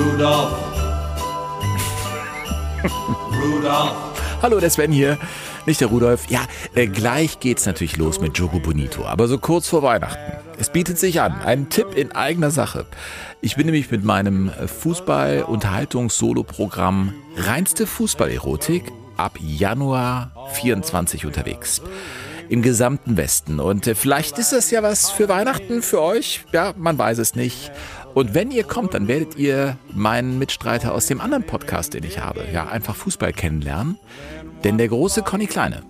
Rudolph. Rudolph. Hallo, der Sven hier. Nicht der Rudolf. Ja, äh, gleich geht's natürlich los mit Jogo Bonito, aber so kurz vor Weihnachten. Es bietet sich an. Ein Tipp in eigener Sache. Ich bin nämlich mit meinem Fußball-Unterhaltungs-Solo-Programm Reinste Fußballerotik ab Januar 24 unterwegs. Im gesamten Westen. Und äh, vielleicht ist das ja was für Weihnachten für euch. Ja, man weiß es nicht. Und wenn ihr kommt, dann werdet ihr meinen Mitstreiter aus dem anderen Podcast, den ich habe, ja, einfach Fußball kennenlernen. Denn der große Conny Kleine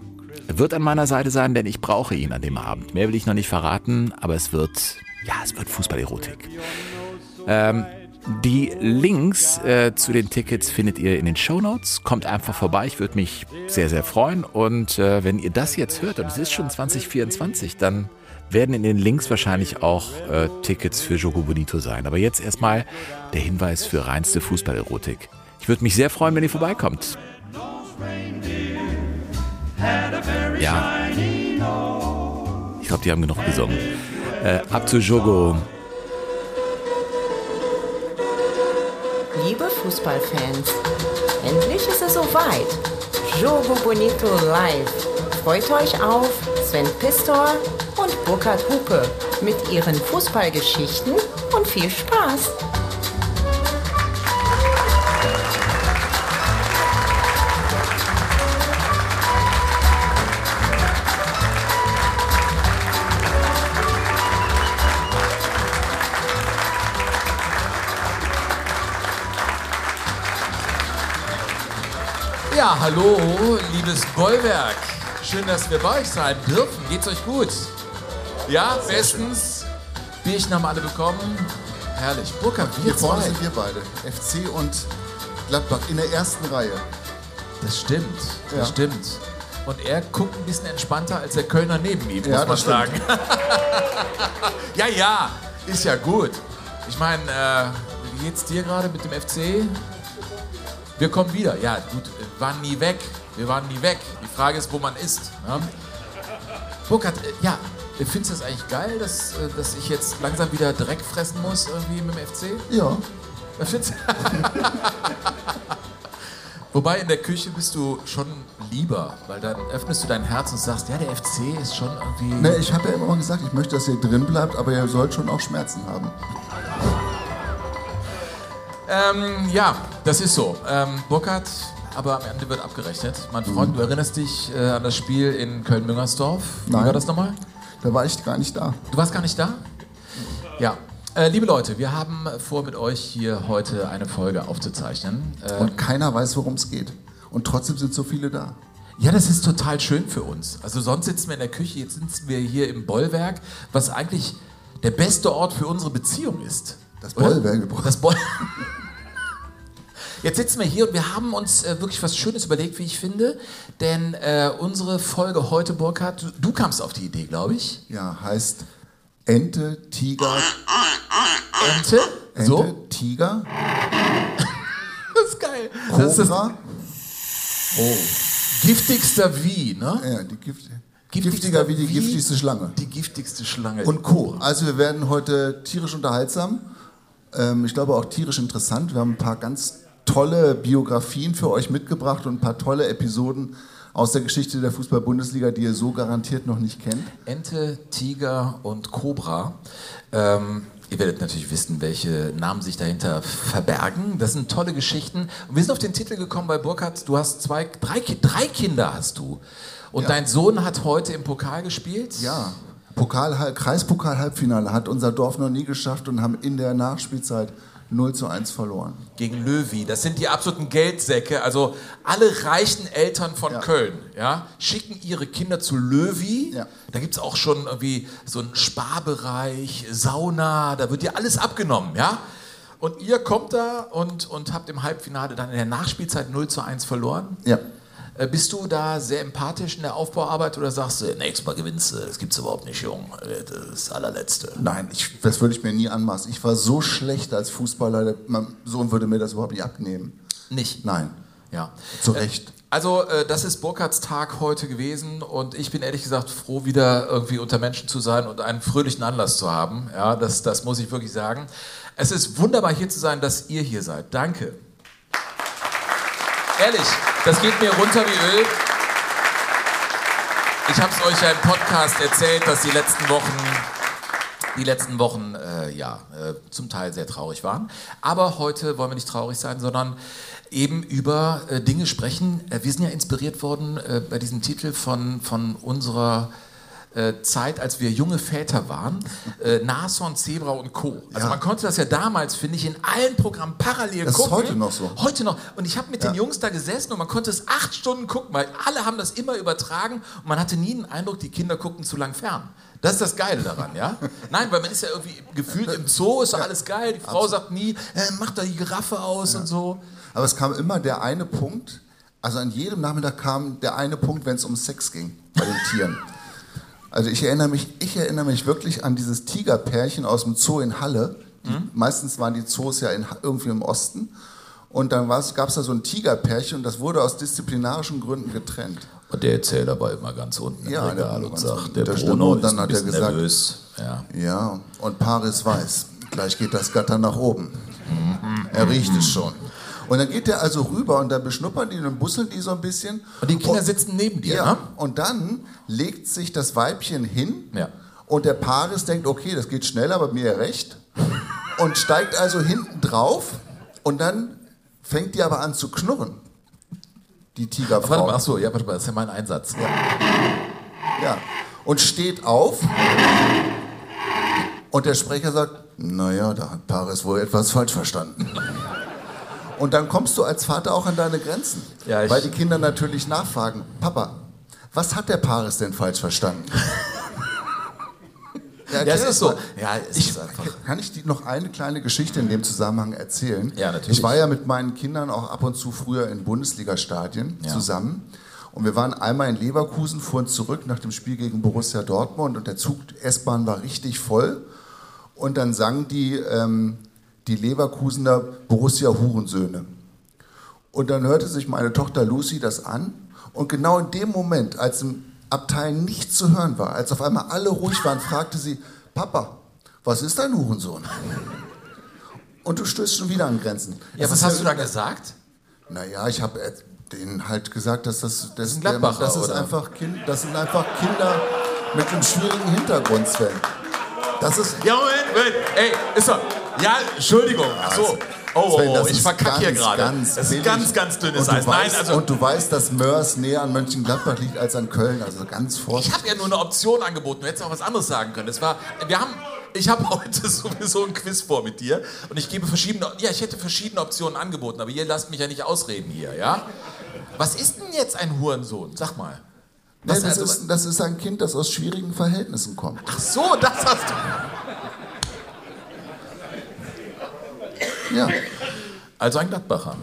wird an meiner Seite sein, denn ich brauche ihn an dem Abend. Mehr will ich noch nicht verraten, aber es wird, ja, es wird Fußballerotik. Ähm, die Links äh, zu den Tickets findet ihr in den Show Notes. Kommt einfach vorbei, ich würde mich sehr, sehr freuen. Und äh, wenn ihr das jetzt hört, und es ist schon 2024, dann werden in den Links wahrscheinlich auch äh, Tickets für Jogo Bonito sein. Aber jetzt erstmal der Hinweis für reinste Fußballerotik. Ich würde mich sehr freuen, wenn ihr vorbeikommt. Ja. Ich glaube, die haben genug gesungen. Äh, ab zu Jogo. Liebe Fußballfans, endlich ist es soweit. Jogo Bonito live. Freut euch auf Sven Pistor und Burkhard Hupe mit ihren Fußballgeschichten und viel Spaß. Ja, hallo, liebes Bollwerk. Schön, dass wir bei euch sein dürfen. Geht's euch gut? Ja, bestens. Bierchen haben alle bekommen. Herrlich. Burkhard, wir Hier vorne zwei. sind wir beide. FC und Gladbach in der ersten Reihe. Das stimmt, das Ja. stimmt. Und er guckt ein bisschen entspannter als der Kölner neben ihm, Ja, muss man das sagen. stimmt. ja, ja, ist ja gut. Ich meine, äh, wie geht's dir gerade mit dem FC? Wir kommen wieder. Ja, gut, wir waren nie weg. Wir waren nie weg. Die Frage ist, wo man ist. Ne? Burkhard, äh, ja, findest du das eigentlich geil, dass, äh, dass ich jetzt langsam wieder Dreck fressen muss irgendwie mit dem FC? Ja. Findest du- Wobei in der Küche bist du schon lieber, weil dann öffnest du dein Herz und sagst, ja, der FC ist schon irgendwie. Ne, ich habe ja immer gesagt, ich möchte, dass ihr drin bleibt, aber ihr sollt schon auch Schmerzen haben. Ähm, ja, das ist so. Ähm, Burkhard, aber am Ende wird abgerechnet. Mein Freund, du erinnerst dich äh, an das Spiel in Köln-Müngersdorf? Wie war das nochmal? Da war ich gar nicht da. Du warst gar nicht da? Ja. Äh, liebe Leute, wir haben vor, mit euch hier heute eine Folge aufzuzeichnen. Äh, Und keiner weiß, worum es geht. Und trotzdem sind so viele da. Ja, das ist total schön für uns. Also sonst sitzen wir in der Küche, jetzt sitzen wir hier im Bollwerk, was eigentlich der beste Ort für unsere Beziehung ist. Das? Bollwerk. Das Boll Jetzt sitzen wir hier und wir haben uns äh, wirklich was Schönes überlegt, wie ich finde. Denn äh, unsere Folge heute, Burkhard, du, du kamst auf die Idee, glaube ich. Ja, heißt Ente, Tiger, Ente. Ente, So. Tiger, Das ist geil. Das ist das Cobra. giftigster Wie, ne? Ja, die Gift, giftiger wie die wie- giftigste Schlange. Die giftigste Schlange. Und Co. Also wir werden heute tierisch unterhaltsam. Ähm, ich glaube auch tierisch interessant. Wir haben ein paar ganz tolle Biografien für euch mitgebracht und ein paar tolle Episoden aus der Geschichte der Fußball-Bundesliga, die ihr so garantiert noch nicht kennt. Ente, Tiger und Cobra. Ähm, ihr werdet natürlich wissen, welche Namen sich dahinter verbergen. Das sind tolle Geschichten. Und wir sind auf den Titel gekommen bei Burkhardt. Du hast zwei, drei, drei Kinder hast du. Und Ja. dein Sohn hat heute im Pokal gespielt. Ja, Pokal, Kreispokal-Halbfinale hat unser Dorf noch nie geschafft und haben in der Nachspielzeit 0 zu 1 verloren. Gegen Löwy. Das sind die absoluten Geldsäcke. Also alle reichen Eltern von Ja. Köln ja, schicken ihre Kinder zu Löwy. Ja. Da gibt es auch schon irgendwie so einen Sparbereich, Sauna, da wird dir alles abgenommen. Ja? Und ihr kommt da und, und habt im Halbfinale dann in der Nachspielzeit 0 zu 1 verloren. Ja. Äh, Bist du da sehr empathisch in der Aufbauarbeit oder sagst du, nächstes Mal gewinnst du, das gibt's überhaupt nicht, Jung, Äh, das ist allerletzte. Nein, ich, das würde ich mir nie anmaßen. Ich war so schlecht als Fußballer, mein Sohn würde mir das überhaupt nicht abnehmen. Nicht? Nein, Ja. zu Recht. Also, äh, das ist Burkhards Tag heute gewesen und ich bin ehrlich gesagt froh, wieder irgendwie unter Menschen zu sein und einen fröhlichen Anlass zu haben. Ja, das, das muss ich wirklich sagen. Es ist wunderbar hier zu sein, dass ihr hier seid. Danke. Ehrlich, das geht mir runter wie Öl. Ich habe es euch ja im Podcast erzählt, dass die letzten Wochen, die letzten Wochen äh, ja, äh, zum Teil sehr traurig waren. Aber heute wollen wir nicht traurig sein, sondern eben über äh, Dinge sprechen. Äh, wir sind ja inspiriert worden äh, bei diesem Titel von, von unserer äh, Zeit, als wir junge Väter waren, äh, Nashorn, Zebra und Co. Also Ja. man konnte das ja damals, finde ich, in allen Programmen parallel Das ist gucken. heute noch so. Heute noch. Und ich habe mit Ja. den Jungs da gesessen und man konnte es acht Stunden gucken, weil alle haben das immer übertragen und man hatte nie den Eindruck, die Kinder gucken zu lang fern. Das ist das Geile daran, ja? Nein, weil man ist ja irgendwie gefühlt im Zoo, ist doch alles geil. Die Frau sagt nie, äh, mach da die Giraffe aus und so. Aber es kam immer der eine Punkt, also an jedem Nachmittag kam der eine Punkt, wenn es um Sex ging bei den Tieren. Also ich erinnere mich, ich erinnere mich wirklich an dieses Tigerpärchen aus dem Zoo in Halle. Die, Meistens waren die Zoos ja in, irgendwie im Osten. Und dann gab es da so ein Tigerpärchen und das wurde aus disziplinarischen Gründen getrennt. Und der erzählt aber immer ganz unten im Ja, der Regal und ganz sagt, unten. der Da Bruno und ist dann ein hat er gesagt- nervös. Ja. Ja, und Paris weiß, gleich geht das Gatter nach oben. Er riecht es schon. Und dann geht er also rüber und dann beschnuppern die und busseln die so ein bisschen. Und die Kinder sitzen neben dir, Ja, ne? und dann legt sich das Weibchen hin Ja. und der Paris denkt, okay, das geht schnell, aber mir recht. Und steigt also hinten drauf und dann fängt die aber an zu knurren. Die Warte Tigerfrau. mal, achso, ja, warte mal, das ist ja mein Einsatz. Ja. Und steht auf. Und der Sprecher sagt, naja, da hat Paris wohl etwas falsch verstanden. Und dann kommst du als Vater auch an deine Grenzen. Ja, weil die Kinder natürlich nachfragen, Papa, was hat der Paris denn falsch verstanden? Ja, erklär es das ist so. Ja, es Ich, ist einfach. kann ich dir noch eine kleine Geschichte in dem Zusammenhang erzählen? Ja, natürlich. Ich war ja mit meinen Kindern auch ab und zu früher in Bundesliga-Stadien Ja. zusammen. Und wir waren einmal in Leverkusen, fuhren zurück nach dem Spiel gegen Borussia Dortmund und der Zug S-Bahn war richtig voll. Und dann sangen die, ähm, die Leverkusener Borussia Hurensöhne. Und dann hörte sich meine Tochter Lucy das an. Und genau in dem Moment, als im Abteil nichts zu hören war, als auf einmal alle ruhig waren, fragte sie, Papa, was ist ein Hurensohn? Und du stößt schon wieder an Grenzen. Ja, Das was hast du da gesagt? Naja, ich habe denen halt gesagt, dass das, das, ein Gladbacher, das ist oder? einfach kind, das sind einfach Kinder mit einem schwierigen Hintergrund, Sven. Das ist, Ja, Moment, Moment. Ey, ist doch. Ja, Entschuldigung. Ach so. Oh, Sven, oh, oh ich verkacke hier gerade. ganz Das ist ganz, ganz dünnes Eis. Nein, weißt, also. Und du weißt, dass Mörs näher an Mönchengladbach liegt als an Köln, also ganz Ich vorsichtig. habe ja nur eine Option angeboten. Du hättest auch was anderes sagen können. Das war, wir haben, ich habe heute sowieso ein Quiz vor mit dir und ich gebe verschiedene, ja, ich hätte verschiedene Optionen angeboten, aber ihr lasst mich ja nicht ausreden hier, ja? Was ist denn jetzt ein Hurensohn? Sag mal. Nee, das, also- ist, das ist ein Kind, das aus schwierigen Verhältnissen kommt. Ach so, das hast du. Ja. Also ein Gladbacher.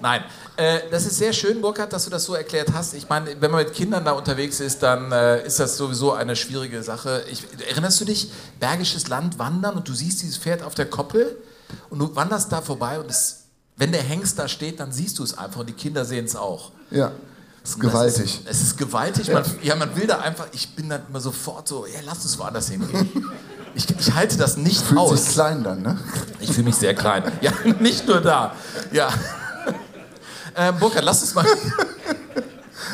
Nein, äh, das ist sehr schön, Burkhard, dass du das so erklärt hast. Ich meine, wenn man mit Kindern da unterwegs ist, dann äh, ist das sowieso eine schwierige Sache. Ich, erinnerst du dich, Bergisches Land wandern und du siehst dieses Pferd auf der Koppel und du wanderst da vorbei und es, wenn der Hengst da steht, dann siehst du es einfach und die Kinder sehen es auch. Ja. Ist gewaltig. Ist, es ist gewaltig. Man, ja, man will da einfach, ich bin dann immer sofort so, ja, lass uns woanders hingehen. Ich, ich halte das nicht Fühlt aus. sich klein dann, ne? Ich fühle mich sehr klein. Ja, nicht nur da. Ja. Ähm, Burkhard, lass uns mal.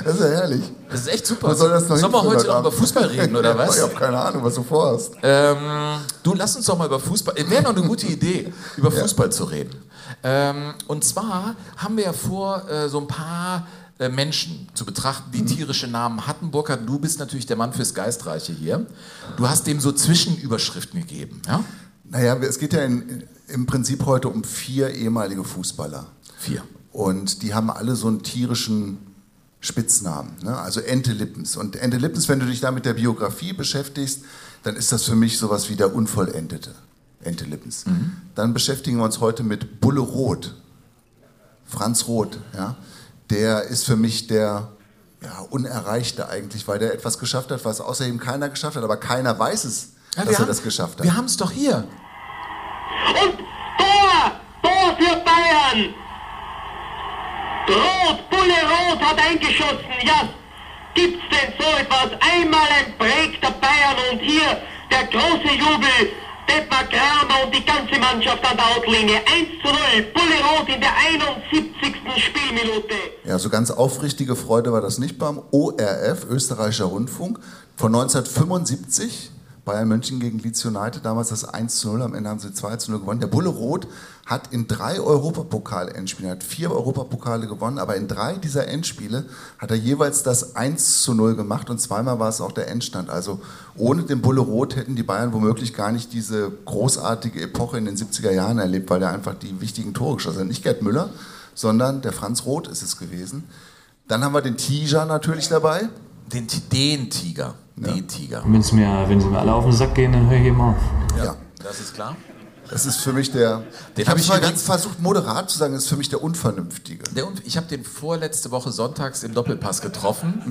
Das ist ja herrlich. Das ist echt super. Was soll das noch Sollen wir heute noch über? Fußball reden, oder Ich was? habe keine Ahnung, was du vorhast. Ähm, du, lass uns doch mal über Fußball. Wäre doch eine gute Idee, über Fußball zu reden. Ähm, und zwar haben wir ja vor, äh, so ein paar äh, Menschen zu betrachten, die tierische Namen hatten. Burkhard, du bist natürlich der Mann fürs Geistreiche hier. Du hast dem so Zwischenüberschriften gegeben, ja? Naja, es geht ja in, im Prinzip heute um vier ehemalige Fußballer. Vier. Und die haben alle so einen tierischen Spitznamen. Ne? Also Ente Lippens. Und Ente Lippens, wenn du dich da mit der Biografie beschäftigst, dann ist das für mich sowas wie der Unvollendete. Ente Lippens. Dann beschäftigen wir uns heute mit Bulle Roth. Franz Roth. Ja? Der ist für mich der ja, Unerreichte eigentlich, weil der etwas geschafft hat, was außer ihm keiner geschafft hat. Aber keiner weiß es, Ja, dass er haben- das geschafft hat. Wir haben es doch hier. Und Tor! Tor für Bayern! Rot, Bulle Rot hat eingeschossen. Ja, gibt's denn so etwas? Einmal ein Break der Bayern und hier der große Jubel. Detmar Kramer und die ganze Mannschaft an der Outlinie. 1 zu 0. Bulle Rot in der 71. Spielminute. Ja, so ganz aufrichtige Freude war das nicht beim ORF, Österreichischer Rundfunk, von 1975. Bayern München gegen Leeds United, damals das 1 zu 0, am Ende haben sie 2 zu 0 gewonnen. Der Bulle Roth hat in drei Europapokal-Endspielen, hat vier Europapokale gewonnen, aber in drei dieser Endspiele hat er jeweils das 1 zu 0 gemacht und zweimal war es auch der Endstand. Also ohne den Bulle Roth hätten die Bayern womöglich gar nicht diese großartige Epoche in den 70er Jahren erlebt, weil er einfach die wichtigen Tore geschossen hat. Nicht Gerd Müller, sondern der Franz Roth ist es gewesen. Dann haben wir den Tija natürlich dabei. Den, den Tiger. Den Tiger. Wenn sie mir, wenn sie mir alle auf den Sack gehen, dann höre ich eben auf. Ja. Das ist klar. Das ist für mich der. Den ich habe ich mal ganz versucht, moderat zu sagen, das ist für mich der Unvernünftige. Der, und ich habe den vorletzte Woche sonntags im Doppelpass getroffen.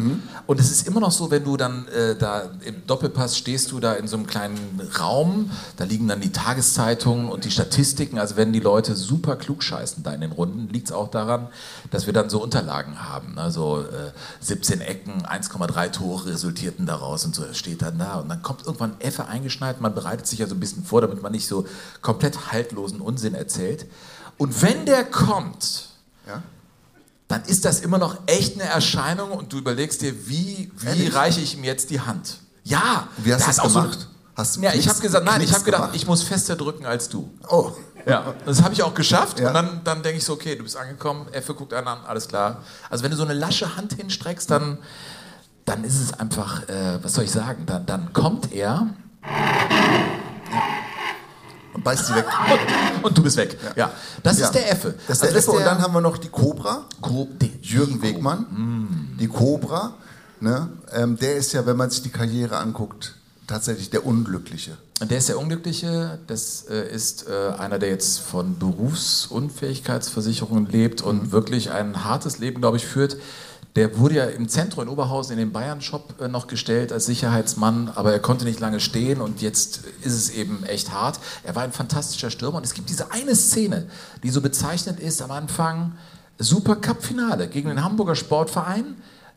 Und es ist immer noch so, wenn du dann äh, da im Doppelpass stehst, du da in so einem kleinen Raum, da liegen dann die Tageszeitungen und die Statistiken. Also wenn die Leute super klug scheißen da in den Runden, liegt es auch daran, dass wir dann so Unterlagen haben. Also äh, 17 Ecken, 1,3 Tore resultierten daraus und so das steht dann da. Und dann kommt irgendwann Effe eingeschneit, man bereitet sich ja so ein bisschen vor, damit man nicht so komplett haltlosen Unsinn erzählt. Und wenn der kommt, Ja? dann ist das immer noch echt eine Erscheinung und du überlegst dir, wie, wie Ehrlich? reiche ich ihm jetzt die Hand? Ja, Wie hast du das auch so- gemacht? Hast du ja, ich habe gesagt, nein, ich habe gedacht, gemacht? ich muss fester drücken als du. Oh. Ja, das habe ich auch geschafft. Ja. Und dann, dann denke ich so, okay, du bist angekommen, Effe guckt einen an, alles klar. Also wenn du so eine lasche Hand hinstreckst, dann, dann ist es einfach, äh, was soll ich sagen, dann, dann kommt er Und beißt sie weg. und, und du bist weg. Ja, das Ja. ist der Effe. Das ist der Also Effe. Und dann haben wir noch die Cobra. Die- Jürgen Wegmann. Die Cobra. Ne? Ähm, der ist ja, wenn man sich die Karriere anguckt, tatsächlich der Unglückliche. Der ist der Unglückliche, das äh, ist äh, einer, der jetzt von Berufsunfähigkeitsversicherungen lebt und wirklich ein hartes Leben, glaube ich, führt. Der wurde ja im Zentrum in Oberhausen in den Bayern-Shop äh, noch gestellt als Sicherheitsmann, aber er konnte nicht lange stehen und jetzt ist es eben echt hart. Er war ein fantastischer Stürmer und es gibt diese eine Szene, die so bezeichnet ist am Anfang, Super Cup-Finale gegen den Hamburger Sportverein.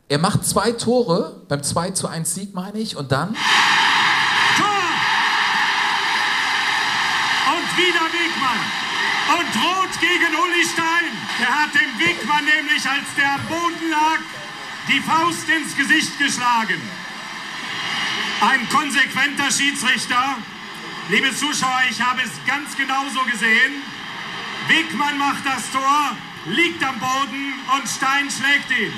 Er macht zwei Tore, beim 2 zu 1 Sieg meine ich, und dann Und wieder Wegmann. Und rot gegen Uli Stein. Der hat dem Wegmann nämlich, als der am Boden lag, die Faust ins Gesicht geschlagen. Ein konsequenter Schiedsrichter. Liebe Zuschauer, ich habe es ganz genauso gesehen. Wegmann macht das Tor, liegt am Boden und Stein schlägt ihn.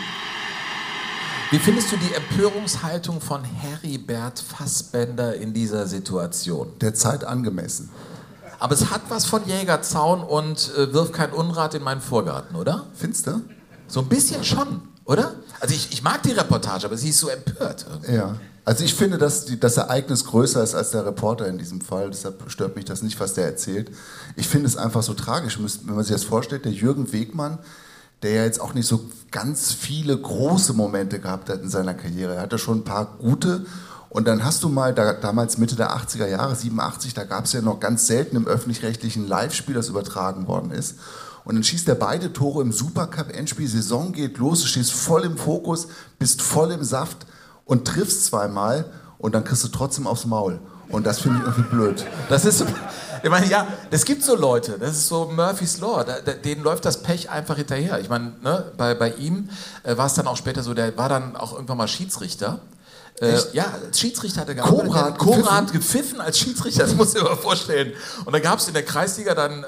Wie findest du die Empörungshaltung von Heribert Fassbender in dieser Situation? Der Zeit angemessen. Aber es hat was von Jägerzaun und äh, wirf kein Unrat in meinen Vorgarten, oder? Findest du? So ein bisschen schon, oder? Also ich, ich mag die Reportage, aber sie ist so empört. irgendwie. Ja. Also ich finde, dass die, das Ereignis größer ist als der Reporter in diesem Fall. Deshalb stört mich das nicht, was der erzählt. Ich finde es einfach so tragisch, wenn man sich das vorstellt. Der Jürgen Wegmann, der ja jetzt auch nicht so ganz viele große Momente gehabt hat in seiner Karriere. Er hatte schon ein paar gute. Und dann hast du mal, da, damals Mitte der 80er Jahre, 87, da gab es ja noch ganz selten im öffentlich-rechtlichen Live-Spiel, das übertragen worden ist. Und dann schießt er beide Tore im Supercup-Endspiel, Saison geht los, du stehst voll im Fokus, bist voll im Saft und triffst zweimal und dann kriegst du trotzdem aufs Maul. Und das finde ich irgendwie blöd. Das ist, ich meine, ja, es gibt so Leute, das ist so Murphy's Law, da, da, denen läuft das Pech einfach hinterher. Ich meine, ne, bei, bei ihm äh, war es dann auch später so, der war dann auch irgendwann mal Schiedsrichter. Äh, ja, als Schiedsrichter hat er gearbeitet. Cobra hat Cobra gepfiffen? hat gepfiffen als Schiedsrichter, das du dir mal vorstellen. Und dann gab es in der Kreisliga dann äh,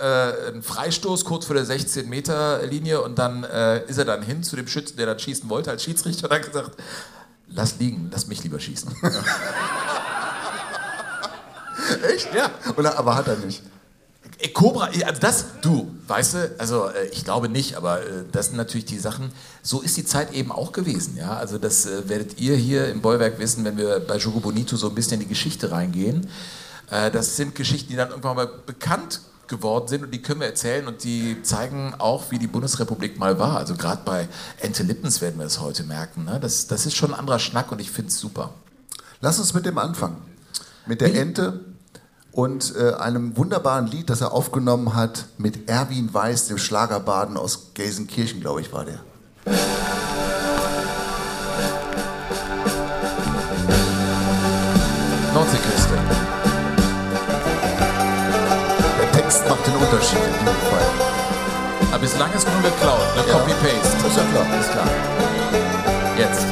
einen Freistoß kurz vor der 16-Meter-Linie und dann äh, ist er dann hin zu dem Schützen, der dann schießen wollte als Schiedsrichter und hat gesagt, lass liegen, lass mich lieber schießen. Echt? Ja. Oder, aber hat er nicht. Äh, Cobra, also das, du, weißt du, also äh, ich glaube nicht, aber äh, das sind natürlich die Sachen, so ist die Zeit eben auch gewesen, ja, also das äh, werdet ihr hier im Bollwerk wissen, wenn wir bei Jogo Bonito so ein bisschen in die Geschichte reingehen. Äh, das sind Geschichten, die dann irgendwann mal bekannt geworden sind und die können wir erzählen und die zeigen auch, wie die Bundesrepublik mal war. Also gerade bei Ente Lippens werden wir das heute merken. Ne? Das, das ist schon ein anderer Schnack und ich finde es super. Lass uns mit dem anfangen. Mit der Ente und äh, einem wunderbaren Lied, das er aufgenommen hat mit Erwin Weiß, dem Schlagerbaden aus Gelsenkirchen, glaube ich, war der. Nordseeküste. macht den Unterschied in dem Fall. Aber bislang ist nur geklaut, ne? Ja. Copy-Paste. Das ist ja klar. Ist klar. Jetzt.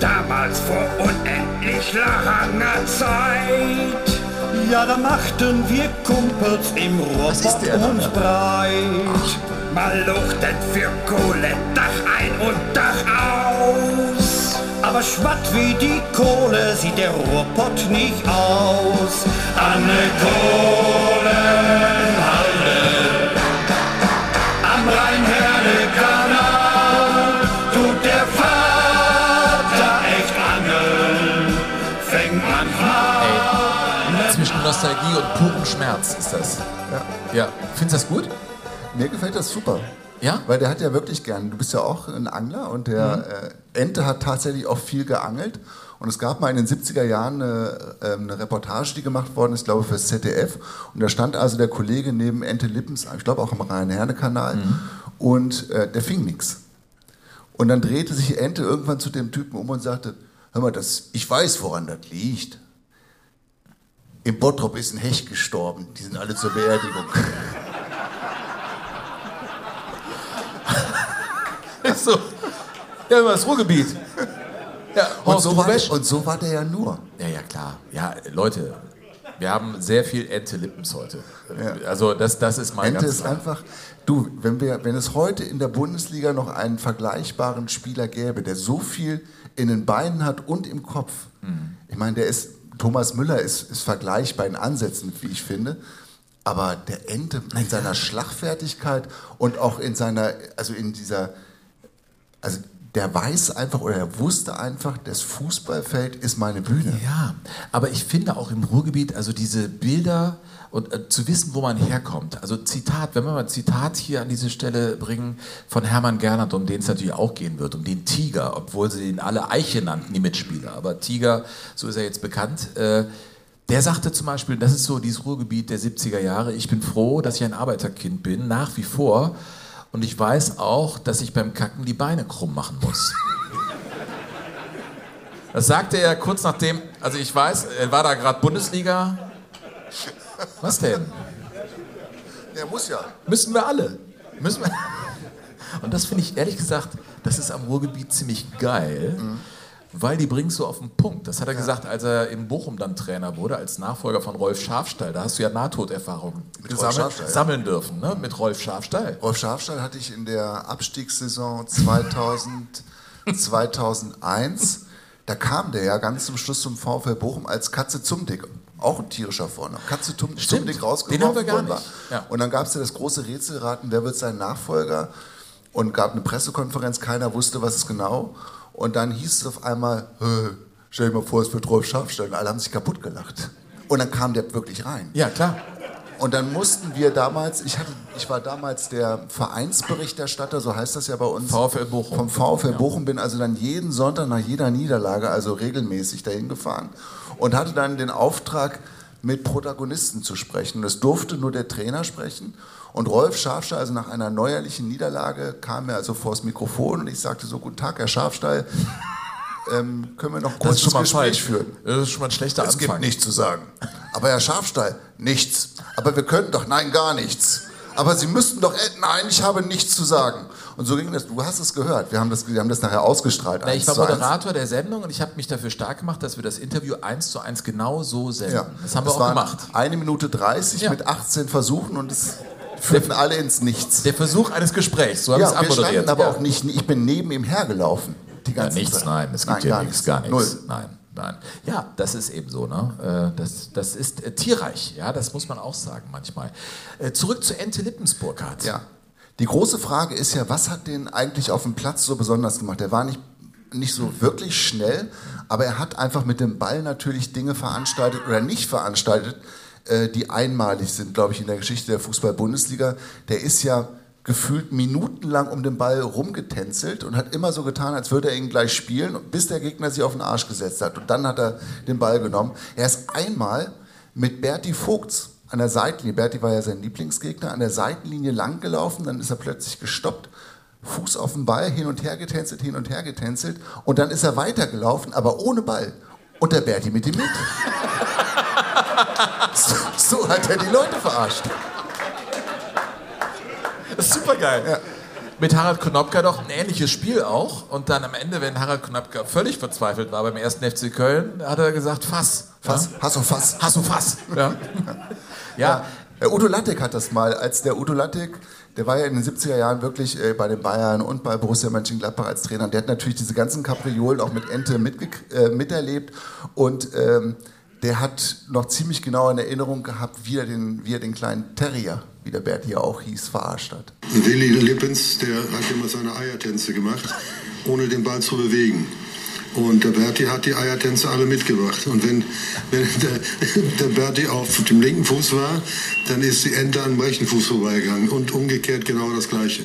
Damals vor unendlich langer Zeit. Ja, da machten wir Kumpels im da? uns breit. Mal luchten für Kohle Dach ein und Dach aus. Aber schwatt wie die Kohle sieht der Ruhrpott nicht aus. Anne Kohlenhalle Nostalgie und purem Schmerz ist das. Ja. Ja. Findest du das gut? Mir gefällt das super. Ja? Weil der hat ja wirklich gern, du bist ja auch ein Angler und der äh, Ente hat tatsächlich auch viel geangelt. Und es gab mal in den 70er Jahren eine, ähm, eine Reportage, die gemacht worden ist, glaube ich, fürs ZDF. Und da stand also der Kollege neben Ente Lippens, ich glaube auch am Rhein-Herne-Kanal, und äh, der fing nichts. Und dann drehte sich Ente irgendwann zu dem Typen um und sagte, hör mal, das, ich weiß, woran das liegt. Im Bottrop ist ein Hecht gestorben, die sind alle zur Beerdigung. So. Ja, immer das Ruhrgebiet. Ja, Und so, war, und so war der ja nur. Ja, ja, klar. Ja, Leute, wir haben sehr viel Ente Lippens heute. Also das, das ist mal Ente ist klar. einfach, du, wenn, wir, wenn es heute in der Bundesliga noch einen vergleichbaren Spieler gäbe, der so viel in den Beinen hat und im Kopf, Mhm. ich meine, der ist, Thomas Müller ist, ist vergleichbar in Ansätzen, wie ich finde, aber der Ente in seiner Schlagfertigkeit und auch in seiner, also in dieser, also der weiß einfach oder er wusste einfach, das Fußballfeld ist meine Bühne. Ja, aber ich finde auch im Ruhrgebiet, also diese Bilder und äh, zu wissen, wo man herkommt. Also Zitat, wenn wir mal ein Zitat hier an diese Stelle bringen von Hermann Gernert, um den es natürlich auch gehen wird, um den Tiger, obwohl sie ihn alle Eiche nannten, die Mitspieler. Aber Tiger, so ist er jetzt bekannt. Äh, der sagte zum Beispiel, das ist so dieses Ruhrgebiet der 70er Jahre, ich bin froh, dass ich ein Arbeiterkind bin, nach wie vor. Und ich weiß auch, dass ich beim Kacken die Beine krumm machen muss. Das sagte er kurz nachdem, also ich weiß, er war da gerade Bundesliga. Was denn? Der muss ja. Müssen wir alle. Müssen wir. Und das finde ich ehrlich gesagt, das ist am Ruhrgebiet ziemlich geil, weil die es so auf den Punkt. Das hat er gesagt, als er in Bochum dann Trainer wurde, als Nachfolger von Rolf Schafstall. Da hast du ja Nahtoderfahrung Mit Rolf gesammelt, ja. sammeln dürfen, ne? Mit Rolf Schafstall. Rolf Schafstall hatte ich in der Abstiegssaison 2000, 2001. Da kam der ja ganz zum Schluss zum VfL Bochum als Katze Zumdick. Auch ein tierischer Vorname. Katze Tum- Stimmt, Zumdick den rausgeworfen worden war. Ja. Und dann gab es ja das große Rätselraten, wer wird sein Nachfolger? Und gab eine Pressekonferenz, keiner wusste, was es genau. Und dann hieß es auf einmal, "Hä, stell dir mal vor, es wird Rolf Schafstall. Und alle haben sich kaputt gelacht. Und dann kam der wirklich rein. Ja, klar. Und dann mussten wir damals, ich, hatte, ich war damals der Vereinsberichterstatter, so heißt das ja bei uns. VfL Bochum. Vom VfL Bochum bin also dann jeden Sonntag nach jeder Niederlage, also regelmäßig dahin gefahren und hatte dann den Auftrag, mit Protagonisten zu sprechen. Und es durfte nur der Trainer sprechen. Und Rolf Schafstall, also nach einer neuerlichen Niederlage, kam mir also vors Mikrofon und ich sagte so, guten Tag, Herr Schafstall, ähm, können wir noch kurz Das mal Gespräch falsch. führen? Das ist schon mal ein schlechter Es gibt Anfang. nichts zu sagen. Aber Herr Schafstall, nichts. Aber wir könnten doch, nein, gar nichts. Aber Sie müssten doch, äh, nein, ich habe nichts zu sagen. Und so ging das. Du hast es gehört. Wir haben das, wir haben das nachher ausgestrahlt. Na, ich war. Moderator der Sendung und ich habe mich dafür stark gemacht, dass wir das Interview eins zu eins genau so senden. Ja. Das haben wir auch gemacht. Eine Minute 30 Ja. mit 18 Versuchen und es führten alle ins Nichts. Der Versuch eines Gesprächs, so habe ich ja, es wir standen aber ja. auch nicht, ich bin neben ihm hergelaufen. Die Ja, ganze nichts, Zeit. nein, es gibt Nein, hier gar nichts, gar nichts. Null. Nein, nein. Ja, das ist eben so, ne? Äh, Das, das ist äh, tierreich, ja, das muss man auch sagen manchmal. Äh, Zurück zu Ente Lippensburg hat. Ja. Die große Frage ist ja, was hat den eigentlich auf dem Platz so besonders gemacht? Er war nicht, nicht so wirklich schnell, aber er hat einfach mit dem Ball natürlich Dinge veranstaltet oder nicht veranstaltet, die einmalig sind, glaube ich, in der Geschichte der Fußball-Bundesliga. Der ist ja gefühlt minutenlang um den Ball rumgetänzelt und hat immer so getan, als würde er ihn gleich spielen, bis der Gegner sich auf den Arsch gesetzt hat. Und dann hat er den Ball genommen. Er ist einmal mit Berti Vogts an der Seitenlinie, Berti war ja sein Lieblingsgegner, an der Seitenlinie lang gelaufen, dann ist er plötzlich gestoppt, Fuß auf den Ball, hin und her getänzelt, hin und her getänzelt und dann ist er weitergelaufen, aber ohne Ball. Und der Berti mit ihm mit. So, so hat er die Leute verarscht. Das ist super geil. Ja. Mit Harald Konopka doch ein ähnliches Spiel auch. Und dann am Ende, wenn Harald Konopka völlig verzweifelt war beim ersten FC Köln, hat er gesagt, Fass. Fass, Hass auf Fass. Hast du Fass? Ja. Ja, äh, Udo Lattek hat das mal, als der Udo Lattek, der war ja in den 70er Jahren wirklich äh, bei den Bayern und bei Borussia Mönchengladbach als Trainer. Und der hat natürlich diese ganzen Kapriolen auch mit Ente mitge äh, miterlebt. Und ähm, der hat noch ziemlich genau in Erinnerung gehabt, wie er den, wie er den kleinen Terrier, wie der Bert hier auch hieß, verarscht hat. Willi Lippens, der hat immer seine Eiertänze gemacht, ohne den Ball zu bewegen. Und der Berti hat die Eiertänze alle mitgebracht. Und wenn, wenn der, der Berti auf dem linken Fuß war, dann ist die Ente am rechten Fuß vorbeigegangen. Und umgekehrt genau das Gleiche.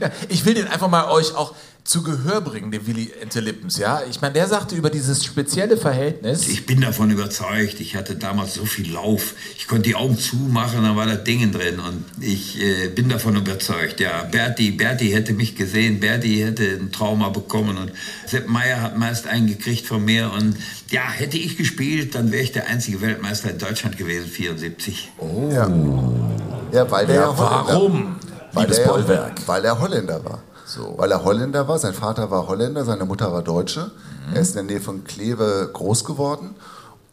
Ja, ich will den einfach mal euch auch zu Gehör bringen, den Willi Ente Lippens. Ja? Ich meine, der sagte über dieses spezielle Verhältnis. Ich bin davon überzeugt. Ich hatte damals so viel Lauf. Ich konnte die Augen zumachen, dann war das Ding drin. Und ich äh, bin davon überzeugt. Ja, Berti, Berti hätte mich gesehen. Berti hätte ein Trauma bekommen. Und Sepp Meier hat meist einen gekriegt von mir. Und ja, hätte ich gespielt, dann wäre ich der einzige Weltmeister in Deutschland gewesen, 74. Oh. Ja. ja, weil der Ja, warum? Weil Liebes er, Bollwerk. weil er Holländer war. So. Weil er Holländer war, sein Vater war Holländer, seine Mutter war Deutsche. Er ist in der Nähe von Kleve groß geworden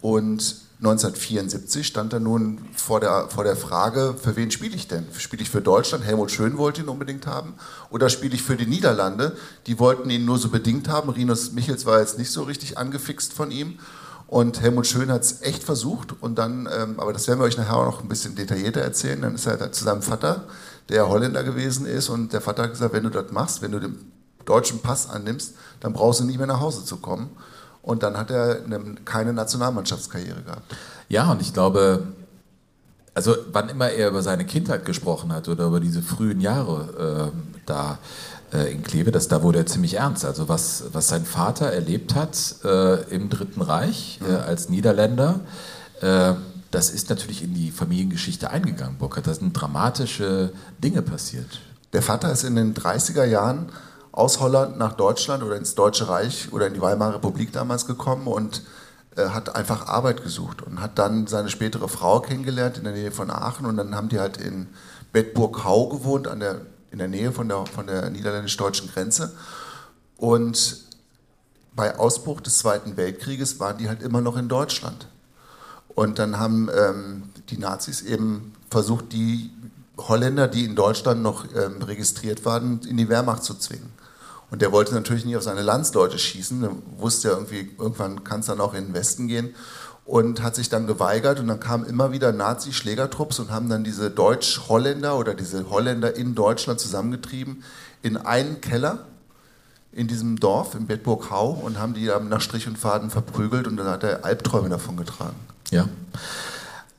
und 1974 stand er nun vor der, vor der Frage, für wen spiele ich denn? Spiele ich für Deutschland? Helmut Schön wollte ihn unbedingt haben. Oder spiele ich für die Niederlande? Die wollten ihn nur so bedingt haben. Rinus Michels war jetzt nicht so richtig angefixt von ihm. Und Helmut Schön hat es echt versucht. Und dann, ähm, aber das werden wir euch nachher auch noch ein bisschen detaillierter erzählen. Dann ist er zu seinem Vater, der Holländer gewesen ist. Und der Vater hat gesagt, wenn du das machst, wenn du den deutschen Pass annimmst, dann brauchst du nie mehr nach Hause zu kommen. Und dann hat er eine, keine Nationalmannschaftskarriere gehabt. Ja, und ich glaube, also wann immer er über seine Kindheit gesprochen hat oder über diese frühen Jahre äh, da äh, in Kleve, das, da wurde er ziemlich ernst. Also was, was sein Vater erlebt hat äh, im Dritten Reich äh, als Niederländer, äh, das ist natürlich in die Familiengeschichte eingegangen, Burkhard. Da sind dramatische Dinge passiert. Der Vater ist in den 30er Jahren aus Holland nach Deutschland oder ins Deutsche Reich oder in die Weimarer Republik damals gekommen und äh, hat einfach Arbeit gesucht und hat dann seine spätere Frau kennengelernt in der Nähe von Aachen und dann haben die halt in Bedburg-Hau gewohnt, an der, in der Nähe von der, von der niederländisch-deutschen Grenze. Und bei Ausbruch des Zweiten Weltkrieges waren die halt immer noch in Deutschland. Und dann haben ähm, die Nazis eben versucht, die Holländer, die in Deutschland noch ähm, registriert waren, in die Wehrmacht zu zwingen. Und der wollte natürlich nicht auf seine Landsleute schießen, er wusste ja irgendwie, irgendwann kann es dann auch in den Westen gehen und hat sich dann geweigert und dann kamen immer wieder Nazi-Schlägertrupps und haben dann diese Deutsch-Holländer oder diese Holländer in Deutschland zusammengetrieben in einen Keller in diesem Dorf, in Bedburg-Hau und haben die dann nach Strich und Faden verprügelt und dann hat er Albträume davon getragen. Ja.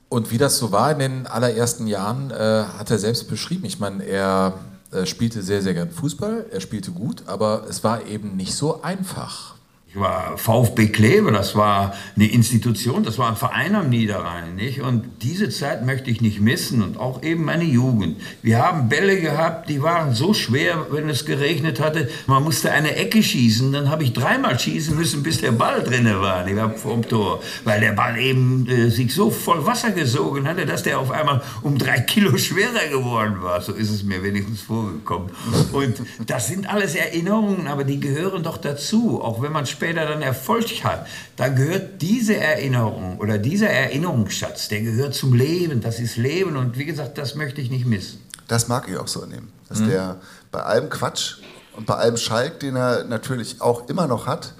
Und wie das so war in den allerersten Jahren, äh, hat er selbst beschrieben. Ich meine, er äh, spielte sehr, sehr gern Fußball, er spielte gut, aber es war eben nicht so einfach. Ich war VfB Kleve, das war eine Institution, das war ein Verein am Niederrhein. Nicht? Und diese Zeit möchte ich nicht missen und auch eben meine Jugend. Wir haben Bälle gehabt, die waren so schwer, wenn es geregnet hatte. Man musste eine Ecke schießen, dann habe ich dreimal schießen müssen, bis der Ball drinne war ich hab vorm Tor. Weil der Ball eben äh, sich so voll Wasser gesogen hatte, dass der auf einmal um drei Kilo schwerer geworden war. So ist es mir wenigstens vorgekommen. Und das sind alles Erinnerungen, aber die gehören doch dazu, auch wenn man später dann Erfolg hat, dann gehört diese Erinnerung oder dieser Erinnerungsschatz, der gehört zum Leben. Das ist Leben und wie gesagt, das möchte ich nicht missen. Das mag ich auch so nehmen. Dass der bei allem Quatsch und bei allem Schalk, den er natürlich auch immer noch hat,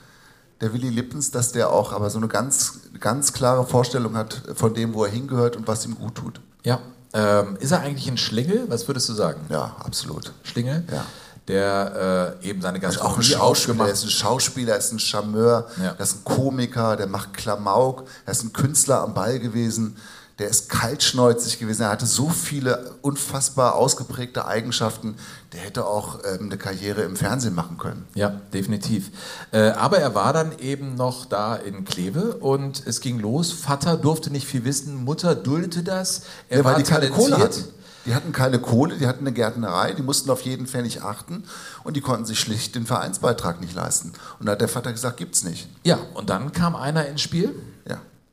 der Willi Lippens, dass der auch aber so eine ganz, ganz klare Vorstellung hat von dem, wo er hingehört und was ihm gut tut. Ja. Ähm, ist er eigentlich ein Schlingel? Was würdest du sagen? Ja, absolut. Schlingel? Ja. Der äh, eben seine Also auch ein Schauspieler, er ist ein Schauspieler, er ist ein Charmeur, Ja. er ist ein Komiker, der macht Klamauk, er ist ein Künstler am Ball gewesen, der ist kaltschnäuzig gewesen, er hatte so viele unfassbar ausgeprägte Eigenschaften, der hätte auch ähm, eine Karriere im Fernsehen machen können. Ja, definitiv. Äh, aber er war dann eben noch da in Kleve und es ging los. Vater durfte nicht viel wissen, Mutter duldete das. Er Ja, weil war die keine Kohle talentiert. hatten. Die hatten keine Kohle, die hatten eine Gärtnerei, die mussten auf jeden Pfennig achten und die konnten sich schlicht den Vereinsbeitrag nicht leisten. Und da hat der Vater gesagt, gibt's nicht. Ja, und dann kam einer ins Spiel.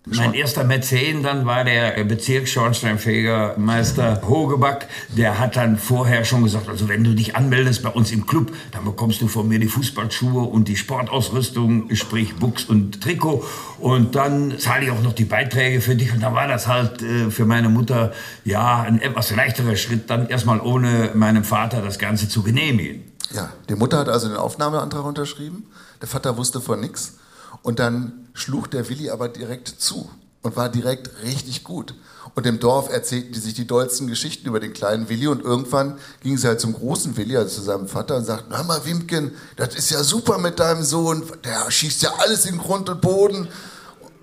Mein erster Mäzen dann war der Bezirksschornsteinfegermeister Hogeback. Der hat dann vorher schon gesagt, also wenn du dich anmeldest bei uns im Club, dann bekommst du von mir die Fußballschuhe und die Sportausrüstung, sprich Buchs und Trikot. Und dann zahle ich auch noch die Beiträge für dich. Und dann war das halt äh, für meine Mutter ja ein etwas leichterer Schritt, dann erstmal ohne meinem Vater das Ganze zu genehmigen. Ja, die Mutter hat also den Aufnahmeantrag unterschrieben. Der Vater wusste von nichts. Und dann schlug der Willi aber direkt zu und war direkt richtig gut. Und im Dorf erzählten die sich die dollsten Geschichten über den kleinen Willi und irgendwann ging sie halt zum großen Willi, also zu seinem Vater und sagten, hör mal Wimken, das ist ja super mit deinem Sohn, der schießt ja alles in Grund und Boden.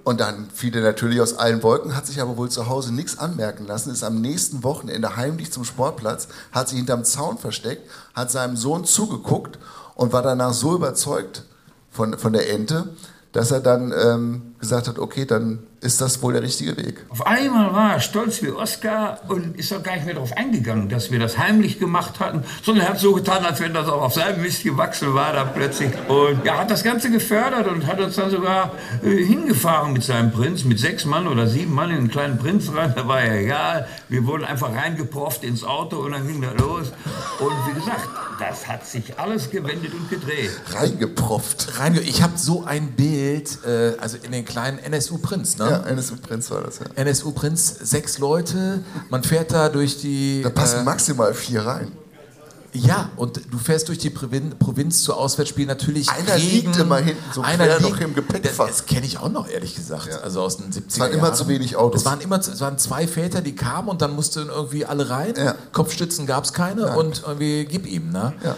Und dann fiel er natürlich aus allen Wolken, hat sich aber wohl zu Hause nichts anmerken lassen, ist am nächsten Wochenende heimlich zum Sportplatz, hat sich hinterm Zaun versteckt, hat seinem Sohn zugeguckt und war danach so überzeugt von, von der Ente, dass er dann ähm, gesagt hat, okay, dann ist das wohl der richtige Weg. Auf einmal war er stolz wie Oscar und ist doch gar nicht mehr darauf eingegangen, dass wir das heimlich gemacht hatten, sondern er hat so getan, als wenn das auch auf seinem Mist gewachsen war da plötzlich. Und er hat das Ganze gefördert und hat uns dann sogar äh, hingefahren mit seinem Prinz, mit sechs Mann oder sieben Mann in einen kleinen Prinz rein, da war ja egal. Wir wurden einfach reingeprofft ins Auto und dann ging das los. Und wie gesagt, das hat sich alles gewendet und gedreht. Reingeprofft. Reinge ich habe so ein Bild, äh, also in den kleinen NSU Prinz, ne? Ja, NSU Prinz war das, ja. NSU Prinz, sechs Leute, man fährt da durch die. Da passen äh, maximal vier rein. Ja, und du fährst durch die Provin Provinz zu Auswärtsspielen natürlich. Einer Regen, liegt immer hinten so einer quer liegt, noch im Gepäck. Das, das kenne ich auch noch, ehrlich gesagt. Also aus den 70er Es waren immer Jahren. zu wenig Autos. Es waren immer es waren zwei Väter, die kamen und dann mussten irgendwie alle rein. Ja. Kopfstützen gab es keine Nein. und irgendwie gib ihm. Ne? Ja.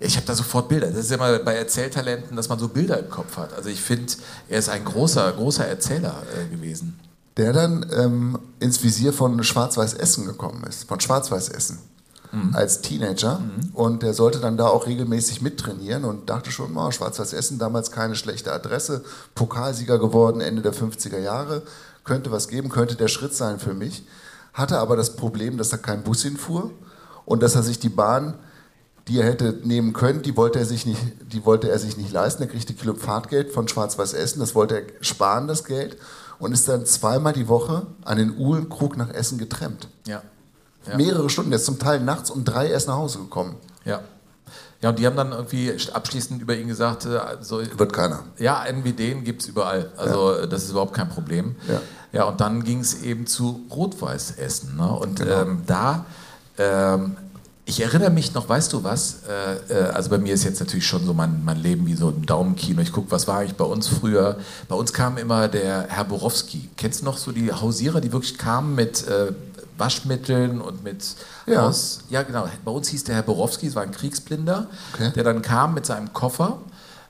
Ich habe da sofort Bilder. Das ist ja immer bei Erzähltalenten, dass man so Bilder im Kopf hat. Also ich finde, er ist ein großer, großer Erzähler äh, gewesen. Der dann ähm, ins Visier von Schwarz-Weiß Essen gekommen ist, von Schwarz-Weiß Essen. Als Teenager und der sollte dann da auch regelmäßig mittrainieren und dachte schon, oh, Schwarz-Weiß Essen, damals keine schlechte Adresse, Pokalsieger geworden Ende der 50er Jahre, könnte was geben, könnte der Schritt sein für mich. Hatte aber das Problem, dass da kein Bus hinfuhr und dass er sich die Bahn, die er hätte nehmen können, die wollte er sich nicht, die wollte er sich nicht leisten. Er kriegte Kilo Fahrtgeld von Schwarz-Weiß Essen, das wollte er sparen, das Geld, und ist dann zweimal die Woche an den Uhlenkrug nach Essen getrennt. Ja. Ja. Mehrere Stunden, der ist zum Teil nachts um drei erst nach Hause gekommen. Ja. Ja, und die haben dann irgendwie abschließend über ihn gesagt, also, Wird keiner. ja, einen wie den gibt es überall. Also äh, das ist überhaupt kein Problem. Ja. Ja, und dann ging es eben zu Rot-Weiß Essen. Ne? Und Genau. ähm, da, ähm, ich erinnere mich noch, weißt du was, äh, äh, also bei mir ist jetzt natürlich schon so mein, mein Leben wie so ein Daumenkino. Ich gucke, was war eigentlich bei uns früher. Bei uns kam immer der Herr Borowski. Kennst du noch so die Hausierer, die wirklich kamen mit äh, Waschmitteln und mit Ja. Haus... Ja, genau. Bei uns hieß der Herr Borowski, es war ein Kriegsblinder, Okay. der dann kam mit seinem Koffer.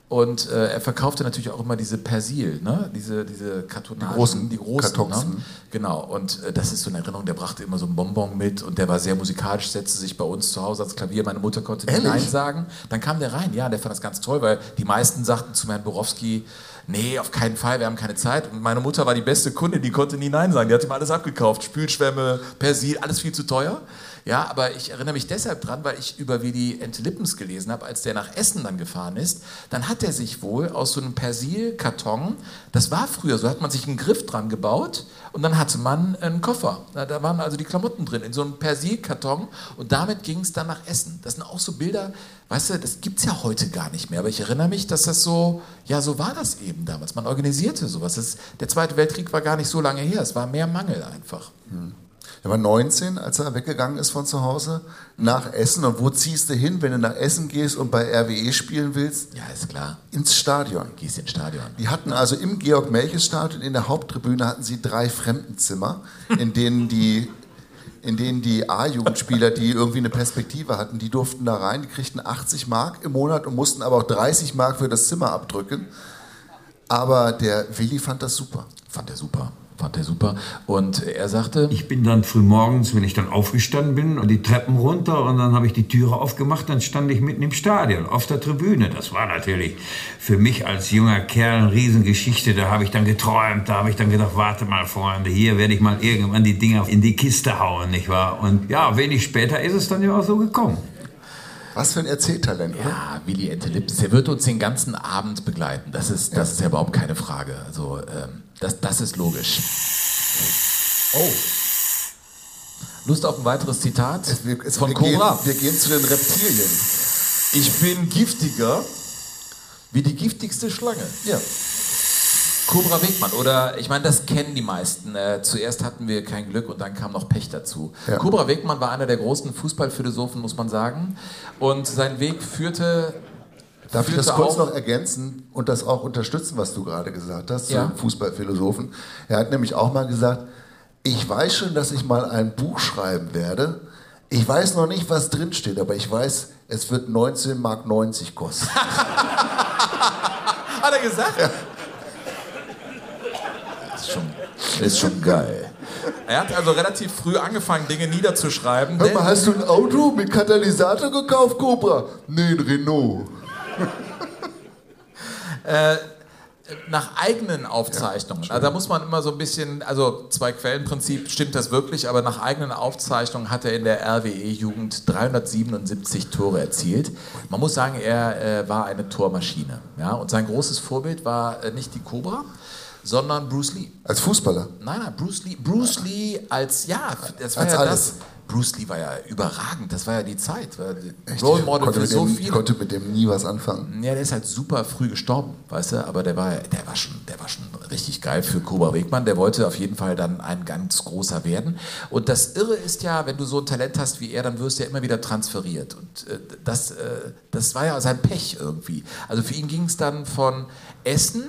Und äh, er verkaufte natürlich auch immer diese Persil, ne? diese, diese Kartonagen, Die großen die großen Kartons, Ne? Genau, und äh, das ist so eine Erinnerung, der brachte immer so ein Bonbon mit und der war sehr musikalisch, setzte sich bei uns zu Hause ans Klavier. Meine Mutter konnte nicht? Nein sagen. Dann kam der rein, ja, der fand das ganz toll, weil die meisten sagten zu Herrn Borowski, nee, auf keinen Fall, wir haben keine Zeit. Und meine Mutter war die beste Kundin, die konnte nie Nein sagen. Die hat ihm alles abgekauft, Spülschwämme, Persil, alles viel zu teuer. Ja, aber ich erinnere mich deshalb dran, weil ich über Willi Ente Lippens gelesen habe, als der nach Essen dann gefahren ist. Dann hat er sich wohl aus so einem Persilkarton, das war früher so, hat man sich einen Griff dran gebaut und dann hatte man einen Koffer. Da, waren also die Klamotten drin in so einem Persilkarton und damit ging es dann nach Essen. Das sind auch so Bilder, weißt du, das gibt es ja heute gar nicht mehr, aber ich erinnere mich, dass das so, ja, so war das eben damals. Man organisierte sowas. Das, der Zweite Weltkrieg war gar nicht so lange her, es war mehr Mangel einfach. Er war 19, als er weggegangen ist von zu Hause, nach Essen. Und wo ziehst du hin, wenn du nach Essen gehst und bei RWE spielen willst? Ja, ist klar. Ins Stadion. Gehst ins Stadion. Die hatten also im Georg-Melches-Stadion in der Haupttribüne hatten sie drei Fremdenzimmer, in denen die in denen die A-Jugendspieler, die irgendwie eine Perspektive hatten, die durften da rein, die kriegten 80 Mark im Monat und mussten aber auch 30 Mark für das Zimmer abdrücken. Aber der Willi fand das super. Fand er super. Fand er super. Und er sagte, Ich bin dann früh morgens, wenn ich dann aufgestanden bin, und die Treppen runter und dann habe ich die Türe aufgemacht, dann stand ich mitten im Stadion, auf der Tribüne. Das war natürlich für mich als junger Kerl eine Riesengeschichte. Da habe ich dann geträumt, da habe ich dann gedacht, warte mal, Freunde, hier werde ich mal irgendwann die Dinger in die Kiste hauen, nicht wahr? Und ja, wenig später ist es dann ja auch so gekommen. Was für ein Erzähltalent, oder? ja, Willi Ente Lippens, der wird uns den ganzen Abend begleiten. Das ist, das ist ja überhaupt keine Frage. Also, ähm, Das, das ist logisch. Oh. Lust auf ein weiteres Zitat Wir, es, von wir, gehen, Cobra? wir gehen zu den Reptilien. Ich bin giftiger wie die giftigste Schlange. Ja. Cobra Wegmann, oder ich meine, das kennen die meisten. Äh, zuerst hatten wir kein Glück und dann kam noch Pech dazu. Ja. Cobra Wegmann war einer der großen Fußballphilosophen, muss man sagen. Und sein Weg führte. Darf ich das kurz noch ergänzen und das auch unterstützen, was du gerade gesagt hast, Ja. zum Fußballphilosophen? Er hat nämlich auch mal gesagt, ich weiß schon, dass ich mal ein Buch schreiben werde. Ich weiß noch nicht, was drinsteht, aber ich weiß, es wird 19,90 Mark kosten. Hat er gesagt? Ja. Ist schon, ist schon geil. Er hat also relativ früh angefangen, Dinge niederzuschreiben. Hör mal, hast du ein Auto mit Katalysator gekauft, Cobra? Nee, ein Renault. Äh, nach eigenen Aufzeichnungen, also da muss man immer so ein bisschen, also zwei Quellenprinzip, stimmt das wirklich, aber nach eigenen Aufzeichnungen hat er in der RWE-Jugend 377 Tore erzielt. Man muss sagen, er äh, war eine Tormaschine. Ja? Und sein großes Vorbild war äh, nicht die Cobra, sondern Bruce Lee. Als Fußballer. Nein, nein, Bruce Lee, Bruce Lee als, ja, das war Als ja alles. das. Bruce Lee war ja überragend, das war ja die Zeit. War Role Model konnte für mit so dem, viele. konnte mit dem nie was anfangen. Ja, der ist halt super früh gestorben, weißt du, aber der war, der war, schon, der war schon richtig geil für Cobra Wegmann. Der wollte auf jeden Fall dann ein ganz großer werden. Und das Irre ist ja, wenn du so ein Talent hast wie er, dann wirst du ja immer wieder transferiert. Und äh, das, äh, das war ja sein Pech irgendwie. Also für ihn ging es dann von Essen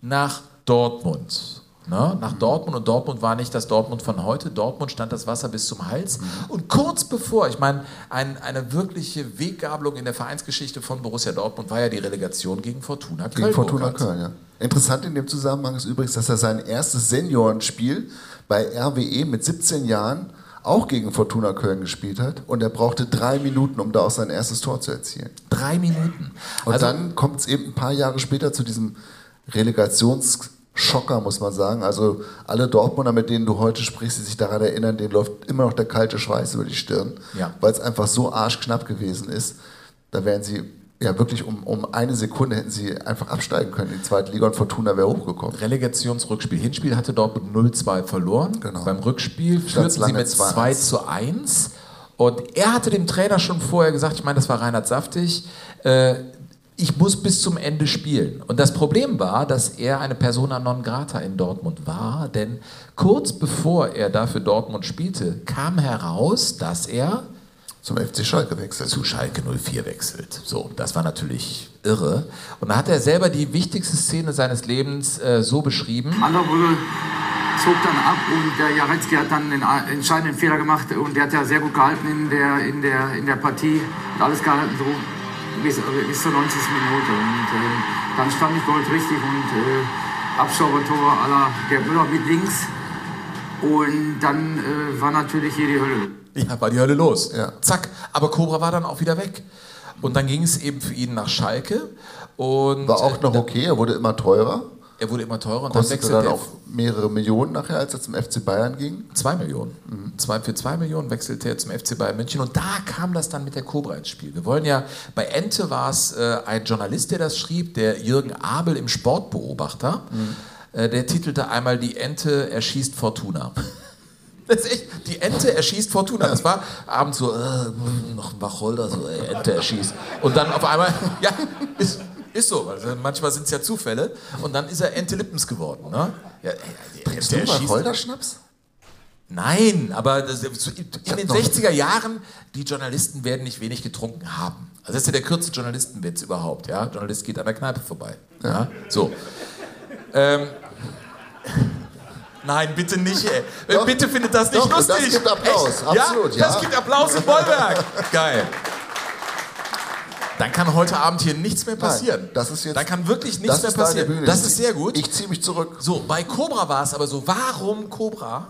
nach Dortmund. Ne? Nach Dortmund und Dortmund war nicht das Dortmund von heute. Dortmund stand das Wasser bis zum Hals. Und kurz bevor, ich meine, ein, eine wirkliche Weggabelung in der Vereinsgeschichte von Borussia Dortmund war ja die Relegation gegen Fortuna Köln. Gegen Fortuna. Köln, ja. Interessant in dem Zusammenhang ist übrigens, dass er sein erstes Seniorenspiel bei RWE mit 17 Jahren auch gegen Fortuna Köln gespielt hat und er brauchte drei Minuten, um da auch sein erstes Tor zu erzielen. Drei Minuten. Und Also- dann kommt es eben ein paar Jahre später zu diesem Relegationsschocker, muss man sagen. Also alle Dortmunder, mit denen du heute sprichst, die sich daran erinnern, denen läuft immer noch der kalte Schweiß über die Stirn, Ja. weil es einfach so arschknapp gewesen ist. Da wären sie ja wirklich um, um eine Sekunde hätten sie einfach absteigen können in die zweite Liga und Fortuna wäre hochgekommen. Relegationsrückspiel. Hinspiel hatte Dortmund 0-2 verloren. Genau. Beim Rückspiel führten sie mit 2-1. 2 zu 1. Und er hatte dem Trainer schon vorher gesagt, ich meine, das war Reinhard Saftig, äh, ich muss bis zum Ende spielen. Und das Problem war, dass er eine Persona non grata in Dortmund war, denn kurz bevor er da für Dortmund spielte, kam heraus, dass er zum FC Schalke wechselt. Zu Schalke 04 wechselt. So, das war natürlich irre. Und da hat er selber die wichtigste Szene seines Lebens äh, so beschrieben. Anderbrügge zog dann ab und der Jarecki hat dann den a- entscheidenden Fehler gemacht und der hat ja sehr gut gehalten in der, in der, in der Partie und alles gehalten so bis, bis zur 90. Minute. Und ähm, dann stand ich Gold richtig und äh, Abschaubertor aller der Müller mit links und dann äh, war natürlich hier die Hölle. Ja, war die Hölle los. Zack. Aber Cobra war dann auch wieder weg. Und dann ging es eben für ihn nach Schalke. Und War auch noch okay, er wurde immer teurer. Er wurde immer teurer und dann Kostete wechselte dann er auch mehrere Millionen nachher, als er zum FC Bayern ging. Zwei Millionen. Zwei, für zwei Millionen wechselte er zum FC Bayern München und da kam das dann mit der Cobra ins Spiel. Wir wollen ja, bei Ente war es äh, ein Journalist, der das schrieb, der Jürgen Abel im Sportbeobachter. Äh, der titelte einmal Die Ente erschießt Fortuna. Das ist echt, die Ente erschießt Fortuna. Das war abends so, äh, noch ein Wacholder, so, ey, Ente erschießt. Und dann auf einmal, ja, ist, ist so. Also manchmal sind es ja Zufälle. Und dann ist er Ente Lippens geworden. Ne? Ja, Trinkst Ente du erschießt- Wacholder-Schnaps? Nein, aber das, in den 60er Jahren, die Journalisten werden nicht wenig getrunken haben. Also das ist ja der kürzeste Journalistenwitz überhaupt. Ja? Journalist geht an der Kneipe vorbei. Ja. So. Ähm, Nein, bitte nicht, ey. Doch. bitte findet das nicht Doch, lustig. das gibt Applaus, Echt? absolut, ja. ja. Das gibt Applaus im Bollwerk. Geil. Dann kann heute Abend hier nichts mehr passieren. Nein, das ist jetzt- Dann kann wirklich nichts mehr passieren. Das ist sehr gut. Ich ziehe mich zurück. So, bei Cobra war es aber so. Warum Cobra?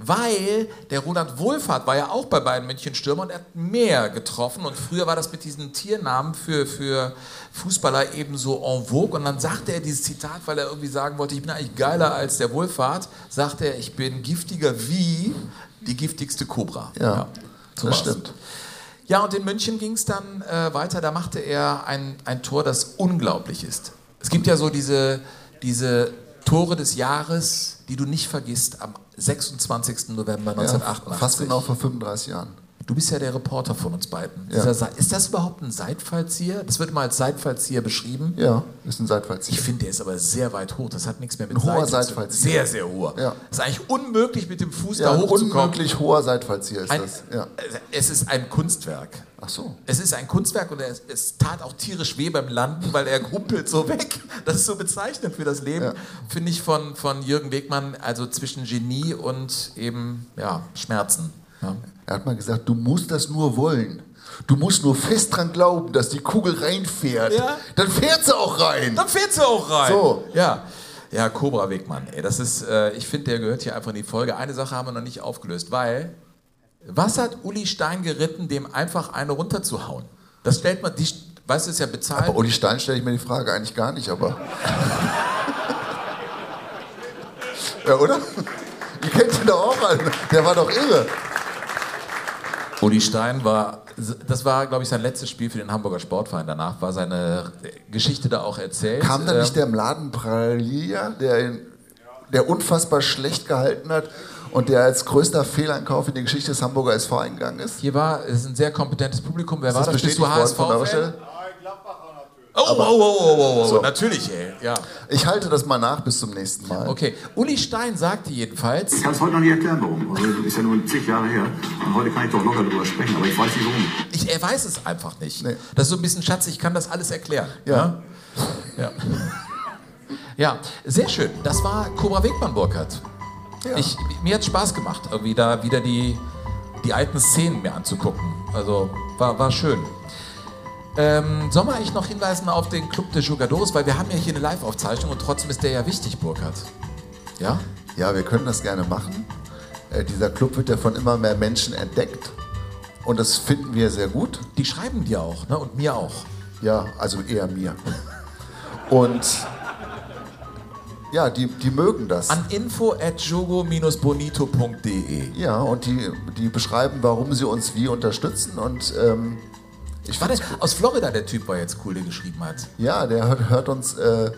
Weil der Roland Wohlfahrt war ja auch bei Bayern München Stürmer und er hat mehr getroffen. Und früher war das mit diesen Tiernamen für, für Fußballer eben so en vogue. Und dann sagte er dieses Zitat, weil er irgendwie sagen wollte, ich bin eigentlich geiler als der Wohlfahrt, sagte er, ich bin giftiger wie die giftigste Cobra. Ja, so das stimmt. Ja, und in München ging es dann äh, weiter. Da machte er ein, ein Tor, das unglaublich ist. Es gibt ja so diese, diese Tore des Jahres, die du nicht vergisst, am 26. November Ja, 1988. fast genau vor 35 Jahren. Du bist ja der Reporter von uns beiden. Ja. Ist das überhaupt ein Seitfallzieher? Das wird immer als Seitfallzieher beschrieben. Ja, ist ein Seitfallzieher. Ich finde, der ist aber sehr weit hoch. Das hat nichts mehr mit Ein hoher Seite Seitfallzieher. Sehr, sehr hoher. Ja. Das ist eigentlich unmöglich, mit dem Fuß Ja, da hochzukommen. unmöglich hoher Seitfallzieher ist Ein, das. Ja. Es ist ein Kunstwerk. Ach so. Es ist ein Kunstwerk und es, es tat auch tierisch weh beim Landen, weil er humpelt so weg. Das ist so bezeichnend für das Leben, finde ich, von, von Jürgen Wegmann, also zwischen Genie und eben ja, Schmerzen. Ja. Er hat mal gesagt, du musst das nur wollen. Du musst nur fest dran glauben, dass die Kugel reinfährt. Ja. Dann fährt sie auch rein. Dann fährt sie auch rein. So. Ja. Ja, Cobra Wegmann, ey, das ist, äh, ich finde, der gehört hier einfach in die Folge. Eine Sache haben wir noch nicht aufgelöst, weil, was hat Uli Stein geritten, dem einfach eine runterzuhauen? Das stellt man, die, weißt du, ist ja bezahlt. Bei Uli Stein stelle ich mir die Frage eigentlich gar nicht, aber. ja, oder? Ihr kennt ihn doch auch alle. Der war doch irre. Uli Stein war, das war, glaube ich, sein letztes Spiel für den Hamburger Sportverein. Danach war seine Geschichte da auch erzählt. Kam da Ähm, nicht der Mladen Pralia, der, ihn- der unfassbar schlecht gehalten hat und der als größter Fehleinkauf in die Geschichte des Hamburger SV eingegangen ist? Hier war, es ist ein sehr kompetentes Publikum. Wer Ist war das das? Bist du bestätigt worden von eurer HSV? Stelle? Oh, oh, oh, oh, oh, oh. So. natürlich, ey. Ja. Ich halte das mal nach bis zum nächsten Mal. Okay, Uli Stein sagte jedenfalls, Ich kann es heute noch nicht erklären, warum. Also, das ist ja nur zig Jahre her. Und heute kann ich doch locker drüber sprechen, aber ich weiß nicht warum. ich, er weiß es einfach nicht. Das ist so ein bisschen Schatz, ich kann das alles erklären. Ja. Ja, ja sehr schön. Das war Cobra Wegmann Burkhardt. Ich, mir hat Spaß gemacht, irgendwie da wieder die, die alten Szenen mir anzugucken. Also war, war schön. Ähm, soll man eigentlich noch hinweisen auf den Club de Jugadores, weil wir haben ja hier eine Live-Aufzeichnung und trotzdem ist der ja wichtig, Burkhardt. Ja? Ja, wir können das gerne machen. Äh, dieser Club wird ja von immer mehr Menschen entdeckt. Und das finden wir sehr gut. Die schreiben dir auch, ne? Und mir auch. Ja, also eher mir. Und ja, die, die mögen das. An info at jogo-bonito.de. Ja, und die, die beschreiben, warum sie uns wie unterstützen. Und ähm, ich find's der, aus Florida der Typ war jetzt cool, der geschrieben hat. Ja, der hört, hört uns, äh,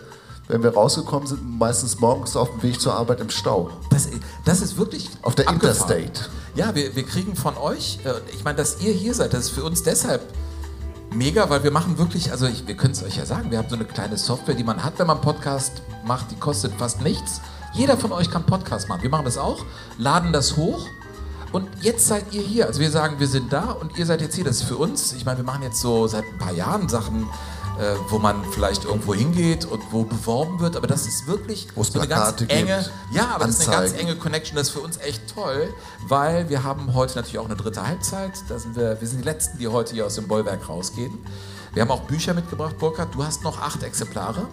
wenn wir rausgekommen sind, meistens morgens auf dem Weg zur Arbeit im Stau. Das, das ist wirklich Auf der abgefahren. Interstate. Ja, wir, wir kriegen von euch, äh, ich meine, dass ihr hier seid, das ist für uns deshalb mega, weil wir machen wirklich, also ich, wir können es euch ja sagen, wir haben so eine kleine Software, die man hat, wenn man einen Podcast macht, die kostet fast nichts. Jeder von euch kann Podcast machen. Wir machen das auch, laden das hoch und jetzt seid ihr hier. Also wir sagen, wir sind da und ihr seid jetzt hier. Das ist für uns, ich meine, wir machen jetzt so seit ein paar Jahren Sachen, äh, wo man vielleicht irgendwo hingeht und wo beworben wird, aber das ist wirklich so eine ganz enge, gibt, ja, aber das ist eine ganz Anzeigen. enge Connection. Das ist für uns echt toll, weil wir haben heute natürlich auch eine dritte Halbzeit. Da sind wir, wir sind die Letzten, die heute hier aus dem Bollwerk rausgehen. Wir haben auch Bücher mitgebracht, Burkhard. Du hast noch acht Exemplare.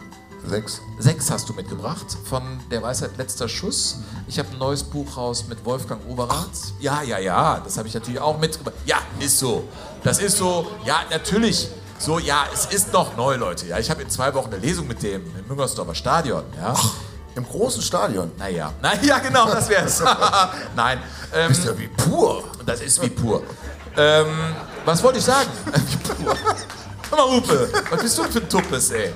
Sechs. Sechs hast du mitgebracht von Der Weisheit letzter Schuss. Ich habe ein neues Buch raus mit Wolfgang Overath. Ja, ja, ja, das habe ich natürlich auch mitgebracht. Ja, ist so. Das ist so. Ja, natürlich. So, ja, es ist noch neu, Leute. Ja, ich habe in zwei Wochen eine Lesung mit dem im Müngersdorfer Stadion. Ja. Im großen Stadion. Naja, naja, genau, das wär's. Nein. Ähm, Bist ja wie pur. Das ist wie pur. Ähm, was wollte ich sagen? wie pur. Hör mal, Hupe, was bist du für ein Tuppes, ey?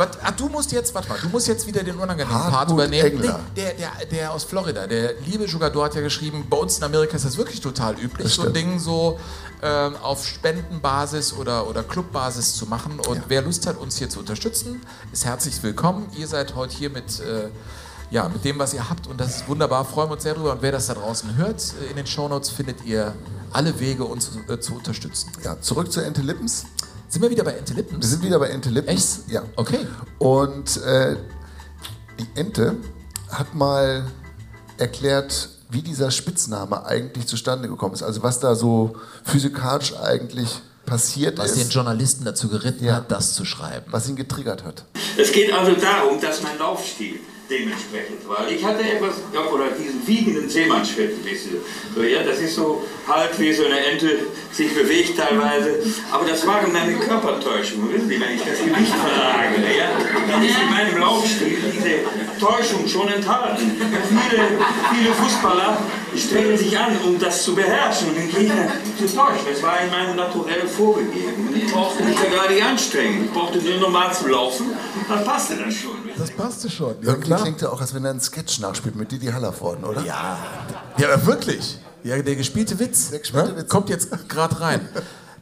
Was, ah, du musst jetzt, warte mal, du musst jetzt wieder den unangenehmen Part Hartmut übernehmen. Engler. Nee, der, der, der aus Florida, der liebe Jugador hat ja geschrieben, bei uns in Amerika ist das wirklich total üblich, so ein. Ding so ähm, auf Spendenbasis oder, oder Clubbasis zu machen. Und wer Lust hat, uns hier zu unterstützen, ist herzlich willkommen. Ihr seid heute hier mit, äh, ja, mit dem, was ihr habt und das ist wunderbar, freuen wir uns sehr drüber. Und wer das da draußen hört, äh, in den Shownotes findet ihr alle Wege, uns äh, zu unterstützen. Ja, zurück zu Ente Lippens. Sind wir wieder bei Ente Lippens? Wir sind wieder bei Ente Lippens. Ja. Okay. Und äh, die Ente hat mal erklärt, wie dieser Spitzname eigentlich zustande gekommen ist. Also was da so physikalisch eigentlich passiert Was ist. den Journalisten dazu geritten Ja. hat, das zu schreiben. Was ihn getriggert hat. Es geht also darum, dass mein Laufstil dementsprechend war. Ich hatte etwas, oder diesen wiegenden Seemannsschritt, wisst ihr. So, ja, das ist so halt wie so eine Ente sich bewegt teilweise. Aber das waren meine Körpertäuschungen, wissen Sie, wenn ich das Gewicht verlagere, ja, dann ist in meinem Laufstil diese Enttäuschung schon enthalten. Viele, viele Fußballer strengen sich an, um das zu beherrschen und den Gegner zu täuschen. Das war in meinem Naturell vorgegeben. Und ich brauchte mich da gar nicht anstrengen. Ich brauchte nur normal zu laufen, dann passte das schon. Das passte schon. Ja, Irgendwie klingt ja auch, als wenn er einen Sketch nachspielt mit Didi Hallervorden, oder? Ja. Ja, aber wirklich. Ja, der gespielte Witz, der gespielte ne? Witz. kommt jetzt gerade rein.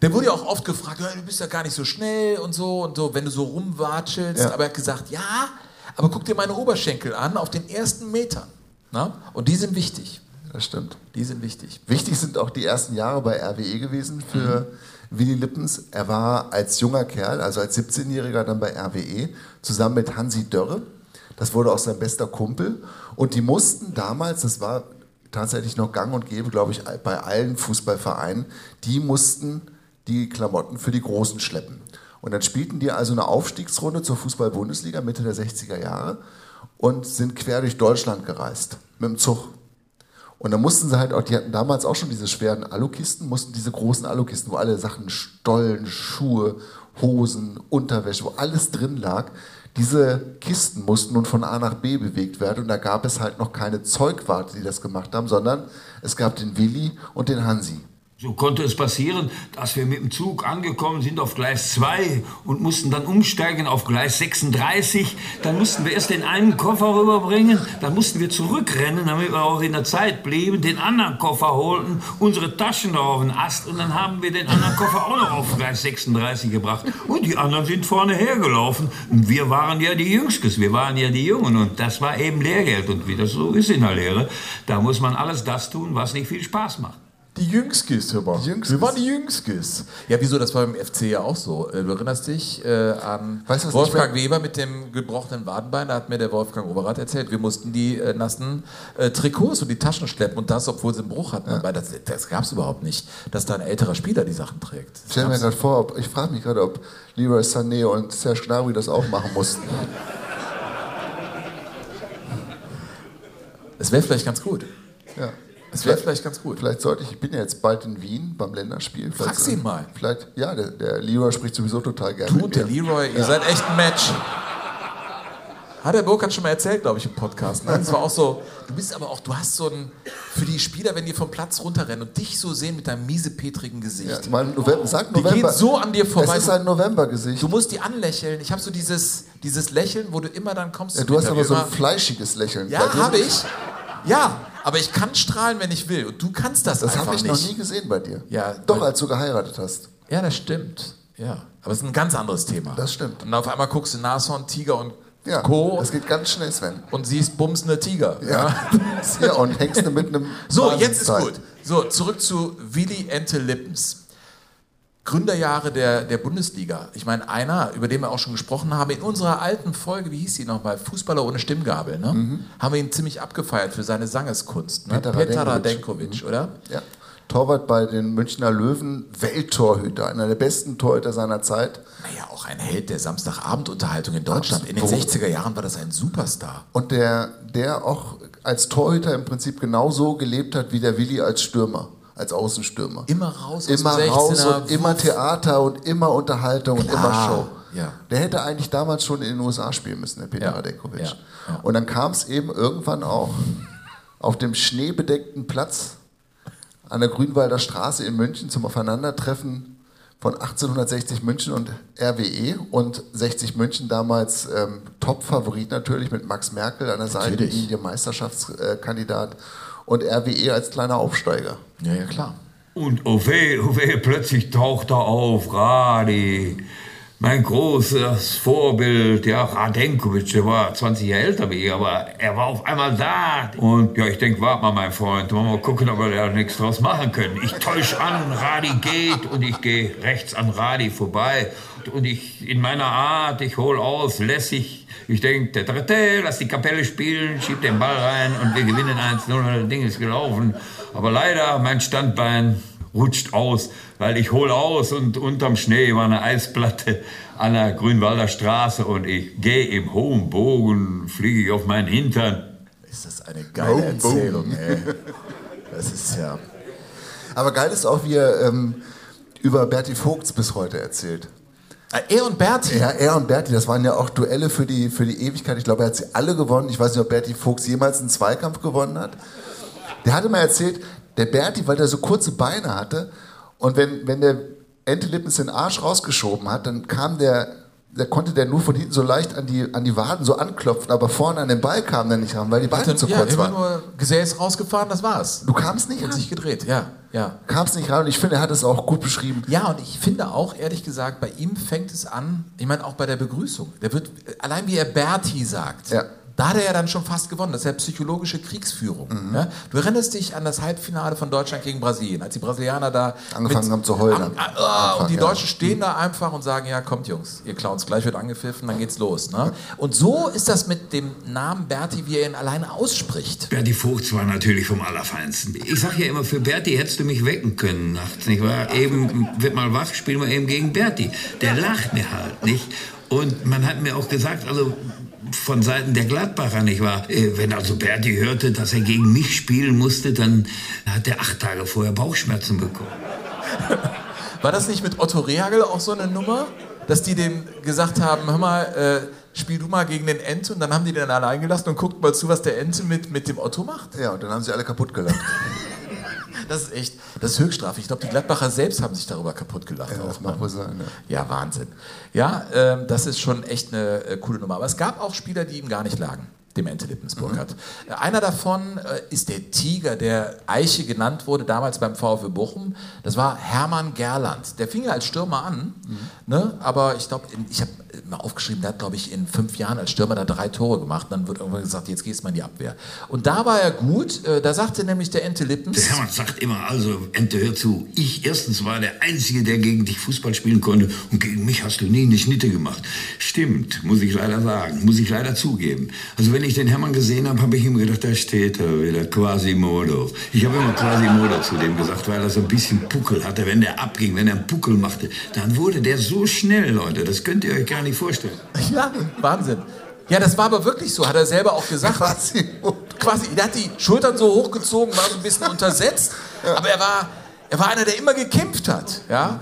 Der wurde ja auch oft gefragt, ja, du bist ja gar nicht so schnell und so und so, wenn du so rumwatschelst. Ja. Aber er hat gesagt, ja, aber guck dir meine Oberschenkel an auf den ersten Metern. Na? Und die sind wichtig. Das stimmt. Die sind wichtig. Wichtig sind auch die ersten Jahre bei RWE gewesen für Willy Lippens. Er war als junger Kerl, also als 17-Jähriger dann bei RWE, zusammen mit Hansi Dörre. Das wurde auch sein bester Kumpel. Und die mussten damals, das war tatsächlich noch gang und gäbe, glaube ich, bei allen Fußballvereinen, die mussten die Klamotten für die Großen schleppen. Und dann spielten die also eine Aufstiegsrunde zur Fußball-Bundesliga Mitte der 60er Jahre und sind quer durch Deutschland gereist mit dem Zug. Und dann mussten sie halt auch, die hatten damals auch schon diese schweren Alukisten, mussten diese großen Alukisten, wo alle Sachen, Stollen, Schuhe, Hosen, Unterwäsche, wo alles drin lag, diese Kisten mussten nun von A nach B bewegt werden und da gab es halt noch keine Zeugwarte, die das gemacht haben, sondern es gab den Willi und den Hansi. So konnte es passieren, dass wir mit dem Zug angekommen sind auf Gleis 2 und mussten dann umsteigen auf Gleis 36. Dann mussten wir erst den einen Koffer rüberbringen, dann mussten wir zurückrennen, damit wir auch in der Zeit blieben, den anderen Koffer holten, unsere Taschen noch auf den Ast und dann haben wir den anderen Koffer auch noch auf Gleis 36 gebracht. Und die anderen sind vorne hergelaufen. Und wir waren ja die Jüngskes, wir waren ja die Jungen und das war eben Lehrgeld. Und wie das so ist in der Lehre, da muss man alles das tun, was nicht viel Spaß macht. Die Jüngskis, hör mal. Jüngskis. Wir waren die Jüngskis. Ja, wieso? Das war beim FC ja auch so. Äh, Du erinnerst dich äh, an Weißt Wolfgang Weber mit dem gebrochenen Wadenbein. Da hat mir der Wolfgang Overath erzählt, wir mussten die äh, nassen äh, Trikots und die Taschen schleppen. Und das, obwohl sie einen Bruch hatten. Weil das das gab es überhaupt nicht, dass da ein älterer Spieler die Sachen trägt. Das Ich stelle mir gerade vor, ob, ich frage mich gerade, ob Leroy Sané und Serge Gnabry das auch machen mussten. Es wäre vielleicht ganz gut. Ja. Es wäre vielleicht ganz gut. Vielleicht sollte ich, ich bin ja jetzt bald in Wien beim Länderspiel. Frag's ihn mal. Vielleicht, ja, der, der Leroy spricht sowieso total gerne. Du und der. Leroy, ihr Ja. seid echt ein Match. Hat der Burkhardt schon mal erzählt, glaube ich, im Podcast. Ne? Das war auch so, du bist aber auch, du hast so ein, für die Spieler, wenn die vom Platz runterrennen und dich so sehen mit deinem miesepetrigen Gesicht. Ja, mein November, sag Die November. gehen so an dir vorbei. Es ist ein Novembergesicht. Du musst die anlächeln. Ich habe so dieses, dieses Lächeln, wo du immer dann kommst. Ja, du hast aber so ein fleischiges Lächeln. Ja, habe ich. Ja, aber ich kann strahlen, wenn ich will. Und du kannst das, Das einfach habe ich nicht. noch nie gesehen bei dir. Ja, Doch, als du geheiratet hast. Ja, das stimmt. Ja, aber es ist ein ganz anderes Thema. Das stimmt. Und auf einmal guckst du Nashorn, Tiger und Ja, Co. das geht ganz schnell, Sven. und siehst bumsende Tiger. Ja. ja, und hängst du mit einem. So, jetzt ist gut. So, zurück zu Willy Ente Lippens. Gründerjahre der, der Bundesliga. Ich meine, einer, über den wir auch schon gesprochen haben, in unserer alten Folge, wie hieß sie nochmal, Fußballer ohne Stimmgabel, ne? haben wir ihn ziemlich abgefeiert für seine Sangeskunst. Ne? Mhm. Peter Peter Radenkovic. Radenkovic, oder? Ja. Torwart bei den Münchner Löwen, Welttorhüter, einer der besten Torhüter seiner Zeit. Naja, auch ein Held der Samstagabendunterhaltung in Deutschland. In den Absolut. 60er Jahren war das ein Superstar. Und der, der auch als Torhüter im Prinzip genauso gelebt hat wie der Willi als Stürmer, als Außenstürmer. Immer raus aus Immer dem 16er, raus und immer. Theater und immer Unterhaltung und immer Klar, Show. ja. Der hätte eigentlich damals schon in den USA spielen müssen, der Peter Ja, Radenkovic. ja, ja. Und dann kam es eben irgendwann auch auf dem schneebedeckten Platz an der Grünwalder Straße in München zum Aufeinandertreffen von 1860 München und RWE und 60 München damals ähm, Top-Favorit natürlich mit Max Merkel an der. Seitenlinie, Meisterschaftskandidat und RWE als kleiner Aufsteiger. Ja, ja, klar. Und oh weh, oh weh, plötzlich taucht er auf, Radi. Mein großes Vorbild, ja, Radenkovic, der war 20 Jahre älter wie ich, aber er war auf einmal da. Und ja, ich denke, warte mal, mein Freund, wollen wir mal gucken, ob wir da nichts draus machen können. Ich täusche an, Radi geht und ich gehe rechts an Radi vorbei. Und ich, in meiner Art, ich hol aus, lässig. Ich denke, der dritte, lass die Kapelle spielen, schieb den Ball rein und wir gewinnen 1-0, das Ding ist gelaufen. Aber leider, mein Standbein rutscht aus, weil ich hol aus und unterm Schnee war eine Eisplatte an der Grünwalder Straße und ich gehe im hohen Bogen, fliege ich auf meinen Hintern. Ist das eine geile Boom, Erzählung, ey. Das ist ja. Aber geil ist auch, wie er ähm, über Berti Vogts bis heute erzählt. Er und Berti? Ja, er und Berti, das waren ja auch Duelle für die, für die Ewigkeit. Ich glaube, er hat sie alle gewonnen. Ich weiß nicht, ob Berti Fuchs jemals einen Zweikampf gewonnen hat. Der hatte mal erzählt, der Berti, weil der so kurze Beine hatte und wenn, wenn der Ente Lippens den Arsch rausgeschoben hat, dann kam der, der konnte der nur von hinten so leicht an die, an die Waden so anklopfen, aber vorne an den Ball kam der nicht ran, weil die Beine zu ja, kurz waren. nur Gesäß rausgefahren, das war's. Du kamst nicht Und ran? sich gedreht, ja. ja. Kamst nicht ran und ich finde, er hat es auch gut beschrieben. Ja, und ich finde auch, ehrlich gesagt, bei ihm fängt es an, ich meine auch bei der Begrüßung. Der wird, allein wie er Berti sagt, Ja. Da hat er ja dann schon fast gewonnen. Das ist ja psychologische Kriegsführung. Mhm. Ja? Du erinnerst dich an das Halbfinale von Deutschland gegen Brasilien, als die Brasilianer da Angefangen mit- haben zu heulen. Am ah, und die Anfang, ja. Deutschen stehen da einfach und sagen, ja, kommt Jungs, ihr Clowns, gleich wird angepfiffen, dann geht's los. Ne? Und so ist das mit dem Namen Berti, wie er ihn alleine ausspricht. Berti Vogts war natürlich vom Allerfeinsten. Ich sag ja immer, für Berti hättest du mich wecken können nachts, nicht wahr? Eben, wird mal wach, spielen wir eben gegen Berti. Der lacht mir halt, nicht? Und man hat mir auch gesagt, also von Seiten der Gladbacher, nicht wahr? Äh, Wenn also Berti hörte, dass er gegen mich spielen musste, dann hat er acht Tage vorher Bauchschmerzen bekommen. War das nicht mit Otto Rehagel auch so eine Nummer? Dass die dem gesagt haben, hör mal, äh, spiel du mal gegen den Ente und dann haben die den allein gelassen und guckt mal zu, was der Ente mit, mit dem Otto macht? Ja, und dann haben sie alle kaputt gelacht. Das ist echt, das ist Höchststrafe. Ich glaube, die Gladbacher selbst haben sich darüber kaputt gelacht. Ja, auch, das mag ne? wohl sein. Ja. Ja, Wahnsinn. Ja, ähm, das ist schon echt eine äh, coole Nummer. Aber es gab auch Spieler, die ihm gar nicht lagen, dem Ente Lippensburg Äh, Einer davon äh, ist der Tiger, der Eiche genannt wurde, damals beim VfB Bochum. Das war Hermann Gerland. Der fing ja als Stürmer an, ne? aber ich glaube, ich habe mal aufgeschrieben, der hat, glaube ich, in fünf Jahren als Stürmer da drei Tore gemacht. Und dann wird irgendwann gesagt, jetzt gehst du mal in die Abwehr. Und da war er gut. Äh, da sagte nämlich der Ente Lippens... Der Hermann sagt immer, also Ente, hör zu, ich erstens war der Einzige, der gegen dich Fußball spielen konnte und gegen mich hast du nie eine Schnitte gemacht. Stimmt, muss ich leider sagen, muss ich leider zugeben. Also wenn ich den Hermann gesehen habe, habe ich ihm gedacht, da steht er wieder, Quasimodo. Ich habe immer Quasimodo zu dem gesagt, weil er so ein bisschen Puckel hatte. Wenn der abging, wenn er einen Puckel machte, dann wurde der so schnell, Leute, das könnt ihr euch gar nicht vorstellen. Ja, Wahnsinn. Ja, das war aber wirklich so, hat er selber auch gesagt. Quasi. Quasi, er hat die Schultern so hochgezogen, war so ein bisschen untersetzt, aber er war, er war einer, der immer gekämpft hat. Ja?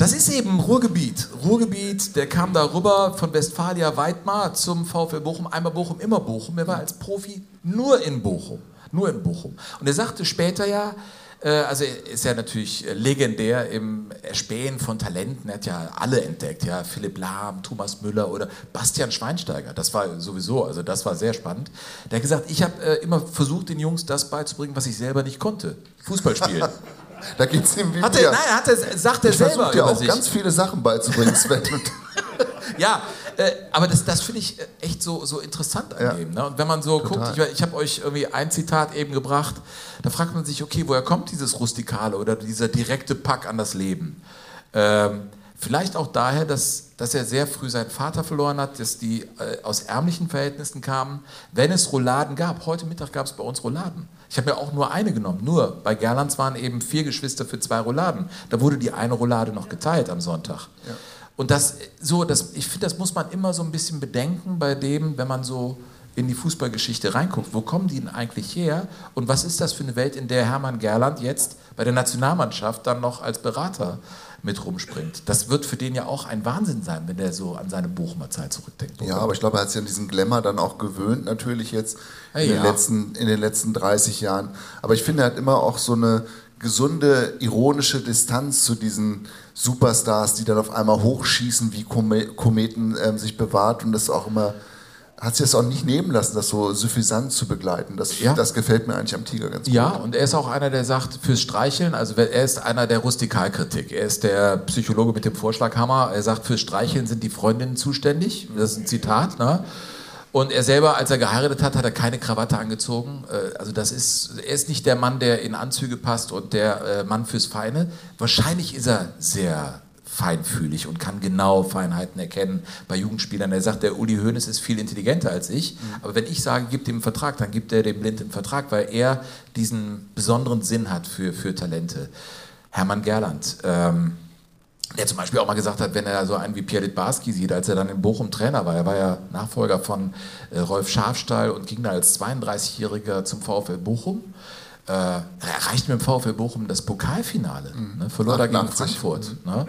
Das ist eben Ruhrgebiet. Ruhrgebiet, der kam da rüber von Westfalia Weidmar zum VfL Bochum, einmal Bochum, immer Bochum. Er war als Profi nur in Bochum. Nur in Bochum. Und er sagte später ja, äh, also ist ja natürlich legendär im Erspähen von Talenten. Er hat ja alle entdeckt, ja, Philipp Lahm, Thomas Müller oder Bastian Schweinsteiger. Das war sowieso, also das war sehr spannend. Der hat gesagt, ich habe äh, immer versucht, den Jungs das beizubringen, was ich selber nicht konnte: Fußball spielen. Da geht's ihm wie Hat er, nein, hat er, sagt er ich selber versuche dir auch sich. ganz viele Sachen beizubringen, Sven. Ja, äh, aber das, das finde ich äh, echt so, so interessant an Ja. dem. Ne? Und wenn man so Total. guckt, ich, ich habe euch irgendwie ein Zitat eben gebracht, da fragt man sich, okay, woher kommt dieses Rustikale oder dieser direkte Pack an das Leben? Ähm, vielleicht auch daher, dass, dass er sehr früh seinen Vater verloren hat, dass die äh, aus ärmlichen Verhältnissen kamen. Wenn es Rouladen gab, heute Mittag gab es bei uns Rouladen. Ich habe ja auch nur eine genommen. Nur bei Gerlands waren eben vier Geschwister für zwei Rouladen. Da wurde die eine Roulade noch geteilt am Sonntag. Und das, so, das, ich finde, das muss man immer so ein bisschen bedenken bei dem, wenn man so in die Fußballgeschichte reinguckt. Wo kommen die denn eigentlich her? Und was ist das für eine Welt, in der Hermann Gerland jetzt bei der Nationalmannschaft dann noch als Berater mit rumspringt? Das wird für den ja auch ein Wahnsinn sein, wenn der so an seine Bochumer Zeit zurückdenkt. Ja, aber ich glaube, er hat sich an diesen Glamour dann auch gewöhnt, natürlich jetzt in, Ja, den, letzten, in den letzten 30 Jahren. Aber ich finde, er hat immer auch so eine gesunde, ironische Distanz zu diesen Superstars, die dann auf einmal hochschießen, wie Kome Kometen ähm, sich bewahrt und das auch immer, hat sich das auch nicht nehmen lassen, das so suffisant zu begleiten. Das, Ja. das gefällt mir eigentlich am Tiger ganz gut. Ja, und er ist auch einer, der sagt, fürs Streicheln, also er ist einer der Rustikalkritik. Er ist der Psychologe mit dem Vorschlaghammer. Er sagt, fürs Streicheln sind die Freundinnen zuständig. Das ist ein Zitat. Ne? Und er selber, als er geheiratet hat, hat er keine Krawatte angezogen. Äh, Also das ist, er ist nicht der Mann, der in Anzüge passt und der äh, Mann fürs Feine. Wahrscheinlich ist er sehr feinfühlig und kann genau Feinheiten erkennen bei Jugendspielern. Er sagt, der Uli Hoeneß ist viel intelligenter als ich, aber wenn ich sage, gib dem einen Vertrag, dann gibt er dem Blind einen Vertrag, weil er diesen besonderen Sinn hat für, für Talente. Hermann Gerland, ähm, der zum Beispiel auch mal gesagt hat, wenn er so einen wie Pierre Litbarski sieht, als er dann in Bochum Trainer war, er war ja Nachfolger von äh, Rolf Schafstall und ging da als 32-Jähriger zum VfL Bochum. Äh, er erreichte mit dem VfL Bochum das Pokalfinale, ne, verlor da gegen 88. Frankfurt. Ne?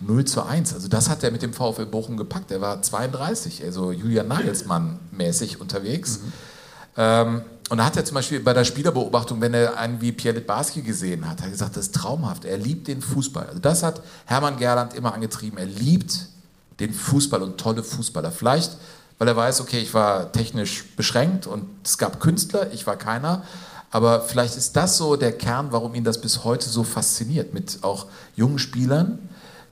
0 zu 1. Also das hat er mit dem VfL Bochum gepackt. Er war 32, also Julian Nagelsmann mäßig unterwegs. Ähm, und da hat er zum Beispiel bei der Spielerbeobachtung, wenn er einen wie Pierre Litbarski gesehen hat, hat er gesagt, das ist traumhaft. Er liebt den Fußball. Also das hat Hermann Gerland immer angetrieben. Er liebt den Fußball und tolle Fußballer. Vielleicht, weil er weiß, okay, ich war technisch beschränkt und es gab Künstler, ich war keiner. Aber vielleicht ist das so der Kern, warum ihn das bis heute so fasziniert, mit auch jungen Spielern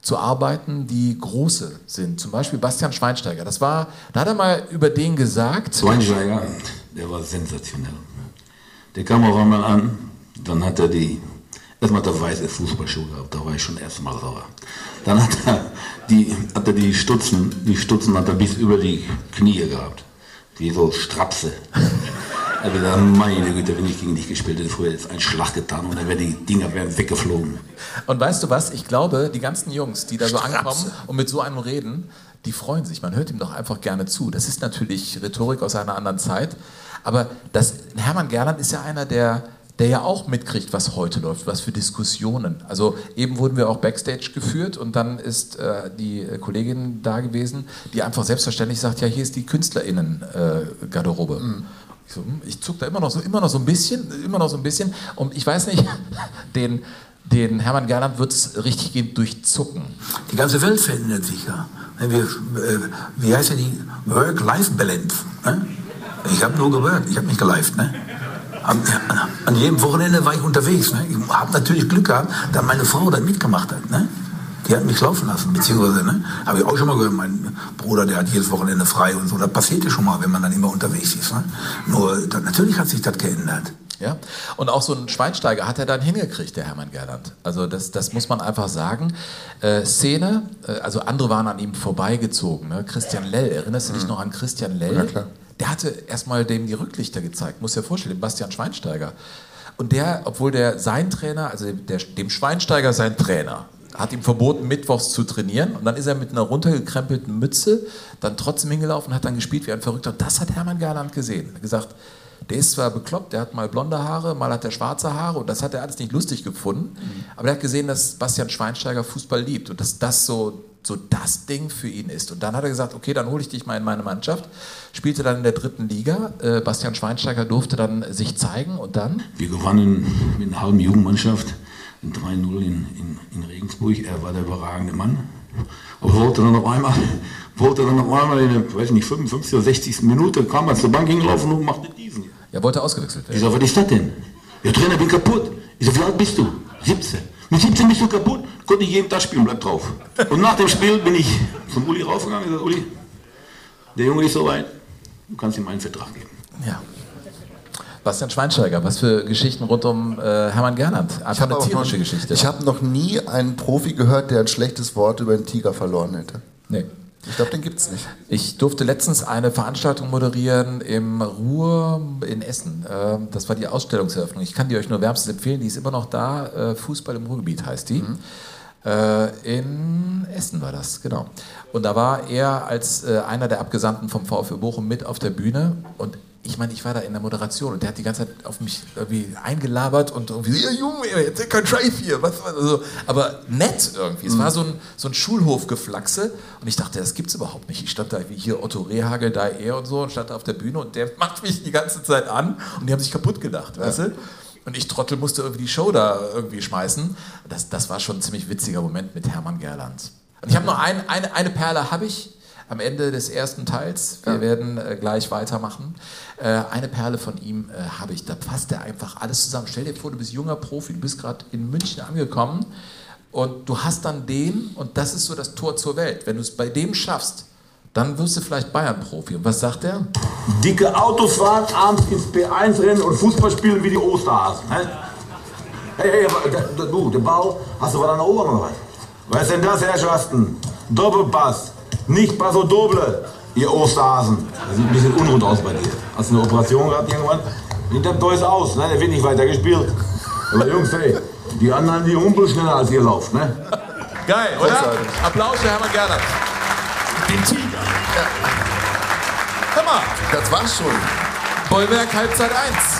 zu arbeiten, die große sind. Zum Beispiel Bastian Schweinsteiger. Das war, da hat er mal über den gesagt. Schweinsteiger, der war sensationell. Der kam auf einmal an, dann hat er die, erstmal hat er weiße Fußballschuhe gehabt, da war ich schon erstmal sauer. Dann hat er die, hat er die Stutzen, die Stutzen hat er bis über die Knie gehabt. Wie so Strapse. Also dann, meine Güte, wenn ich gegen dich gespielt hätte, früher jetzt einen Schlag getan und dann wären die Dinger wären weggeflogen. Und weißt du was? Ich glaube, die ganzen Jungs, die da so ankommen und mit so einem reden, die freuen sich. Man hört ihm doch einfach gerne zu. Das ist natürlich Rhetorik aus einer anderen Zeit. Aber das, Hermann Gerland ist ja einer, der, der ja auch mitkriegt, was heute läuft, was für Diskussionen. Also eben wurden wir auch Backstage geführt und dann ist äh, die Kollegin da gewesen, die einfach selbstverständlich sagt, ja, hier ist die KünstlerInnen-Garderobe. Mhm. Ich, so, hm, ich zuck da immer noch so, immer noch so ein bisschen, immer noch so ein bisschen. Und ich weiß nicht, den, den Hermann Gerland wird es richtig gehen durchzucken. Die ganze Welt verändert sich ja. Wir, äh, wie heißt ja die Work-Life-Balance? Ne? Ich habe nur geworkt, ich habe nicht gelived. Ne? An, an, jedem Wochenende war ich unterwegs. Ne? Ich habe natürlich Glück gehabt, dass meine Frau das mitgemacht hat. Ne? Die hat mich laufen lassen, beziehungsweise, ne, habe ich auch schon mal gehört, mein Bruder, der hat jedes Wochenende frei und so. Das passiert ja schon mal, wenn man dann immer unterwegs ist. Ne? Nur, da, natürlich hat sich das geändert. Ja, und auch so einen Schweinsteiger hat er dann hingekriegt, der Hermann Gerland. Also das, das muss man einfach sagen. Äh, Szene, äh, also andere waren an ihm vorbeigezogen. Ne? Christian Lell, erinnerst du dich noch an Christian Lell? Ja, klar. Der hatte erstmal dem die Rücklichter gezeigt, muss dir vorstellen, Bastian Schweinsteiger. Und der, obwohl der sein Trainer, also der, dem Schweinsteiger sein Trainer, hat ihm verboten, mittwochs zu trainieren. Und dann ist er mit einer runtergekrempelten Mütze dann trotzdem hingelaufen und hat dann gespielt wie ein Verrückter. Und das hat Hermann Gerland gesehen. Er hat gesagt, der ist zwar bekloppt, der hat mal blonde Haare, mal hat er schwarze Haare und das hat er alles nicht lustig gefunden. Aber er hat gesehen, dass Bastian Schweinsteiger Fußball liebt und dass das so, so das Ding für ihn ist. Und dann hat er gesagt, okay, dann hole ich dich mal in meine Mannschaft. Spielte dann in der dritten Liga. Äh, Bastian Schweinsteiger durfte dann sich zeigen und dann? Wir gewannen mit einer halben Jugendmannschaft in 3-0 in, in, in Regensburg. Er war der überragende Mann. Aber wollte dann noch einmal, wollte dann noch einmal in der, weiß nicht, 55 oder 60. Minute, kam er zur Bank hingelaufen und machte diesen. Er wollte ausgewechselt werden. Ich sag, was ist das denn? Ja, Trainer, bin kaputt. Ich sag, wie alt bist du? 17. Mit 17 bist du kaputt? Konnte ich jeden Tag spielen, bleib drauf. Und nach dem Spiel bin ich zum Uli raufgegangen und gesagt, Uli, der Junge ist so weit, du kannst ihm einen Vertrag geben. Ja. Bastian Schweinsteiger, was für Geschichten rund um äh, Hermann Gernand? Einfach eine tierische noch, Geschichte. Ich habe noch nie einen Profi gehört, der ein schlechtes Wort über einen Tiger verloren hätte. Nee. Ich glaube, den gibt es nicht. Ich durfte letztens eine Veranstaltung moderieren im Ruhr in Essen. Ähm, Das war die Ausstellungseröffnung. Ich kann die euch nur wärmstens empfehlen. Die ist immer noch da. Äh, Fußball im Ruhrgebiet heißt die. Äh, In Essen war das, genau. Und da war er als äh, einer der Abgesandten vom VfB Bochum mit auf der Bühne. Und ich meine, ich war da in der Moderation und der hat die ganze Zeit auf mich irgendwie eingelabert und irgendwie, ja Junge, jetzt kein Scheiß hier. Was, was, also, aber nett irgendwie. Es war so ein, so ein Schulhofgeflaxe und ich dachte, das gibt's überhaupt nicht. Ich stand da wie hier Otto Rehagel, da er und so und stand da auf der Bühne und der macht mich die ganze Zeit an und die haben sich kaputt gedacht, weißt du? Und ich Trottel musste irgendwie die Show da irgendwie schmeißen. Das, das war schon ein ziemlich witziger Moment mit Hermann Gerland. Und ich habe noch ein, eine, eine Perle habe ich am Ende des ersten Teils. Wir werden äh, gleich weitermachen. Äh, eine Perle von ihm äh, habe ich. Da fasst er einfach alles zusammen. Stell dir vor, du bist junger Profi, du bist gerade in München angekommen und du hast dann den und das ist so das Tor zur Welt. Wenn du es bei dem schaffst, dann wirst du vielleicht Bayern-Profi. Und was sagt er? Dicke Autos fahren, abends ins P1 rennen und Fußball spielen wie die Osterhasen. Hä? Hey, hey, der, der, du, den Ball, hast du was an der Ohren oder was? Was ist denn das, Herrschaften? Doppelpass, nicht Passo Doble, ihr Osterhasen. Das sieht ein bisschen unrund aus bei dir. Hast du eine Operation gehabt irgendwann? Das Deus aus, ne? Der wird nicht weiter gespielt. Aber Jungs, hey, die anderen, die humpeln schneller als ihr lauft, ne? Geil, oder? Applaus für Hermann Gerland. Den Tiger. Hör mal. Das war's schon. Bollwerk Halbzeit 1.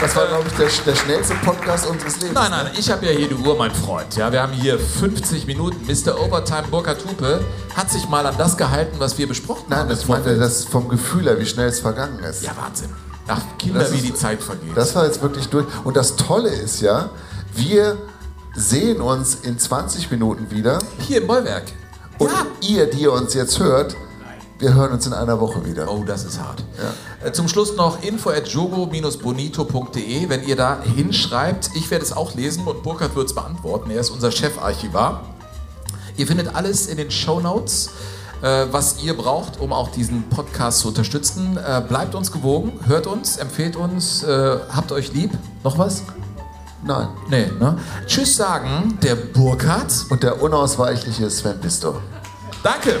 Das war, glaube ich, der, der schnellste Podcast unseres Lebens. Nein, nein, ich habe ja hier die Uhr, mein Freund. Ja, wir haben hier 50 Minuten. Mr. Overtime Burkhard Hupe hat sich mal an das gehalten, was wir besprochen Nein, haben. das meinte das vom Gefühl her, wie schnell es vergangen ist. Ja, Wahnsinn. Ach, Kinder, Das wie ist- die Zeit vergeht. Das war jetzt wirklich durch. Und das Tolle ist ja, wir sehen uns in 20 Minuten wieder. Hier im Bollwerk. Und ihr, die ihr uns jetzt hört, wir hören uns in einer Woche wieder. Oh, das ist hart. Äh, Zum Schluss noch info at jogo-bonito.de. Wenn ihr da hinschreibt, ich werde es auch lesen und Burkhard wird es beantworten. Er ist unser Chefarchivar. Ihr findet alles in den Show Notes, äh, was ihr braucht, um auch diesen Podcast zu unterstützen. Äh, bleibt uns gewogen, hört uns, empfehlt uns, habt euch lieb. Noch was? Nein. Nee, ne? Tschüss sagen, der Burkhard. Und der unausweichliche Sven Pistor. Danke.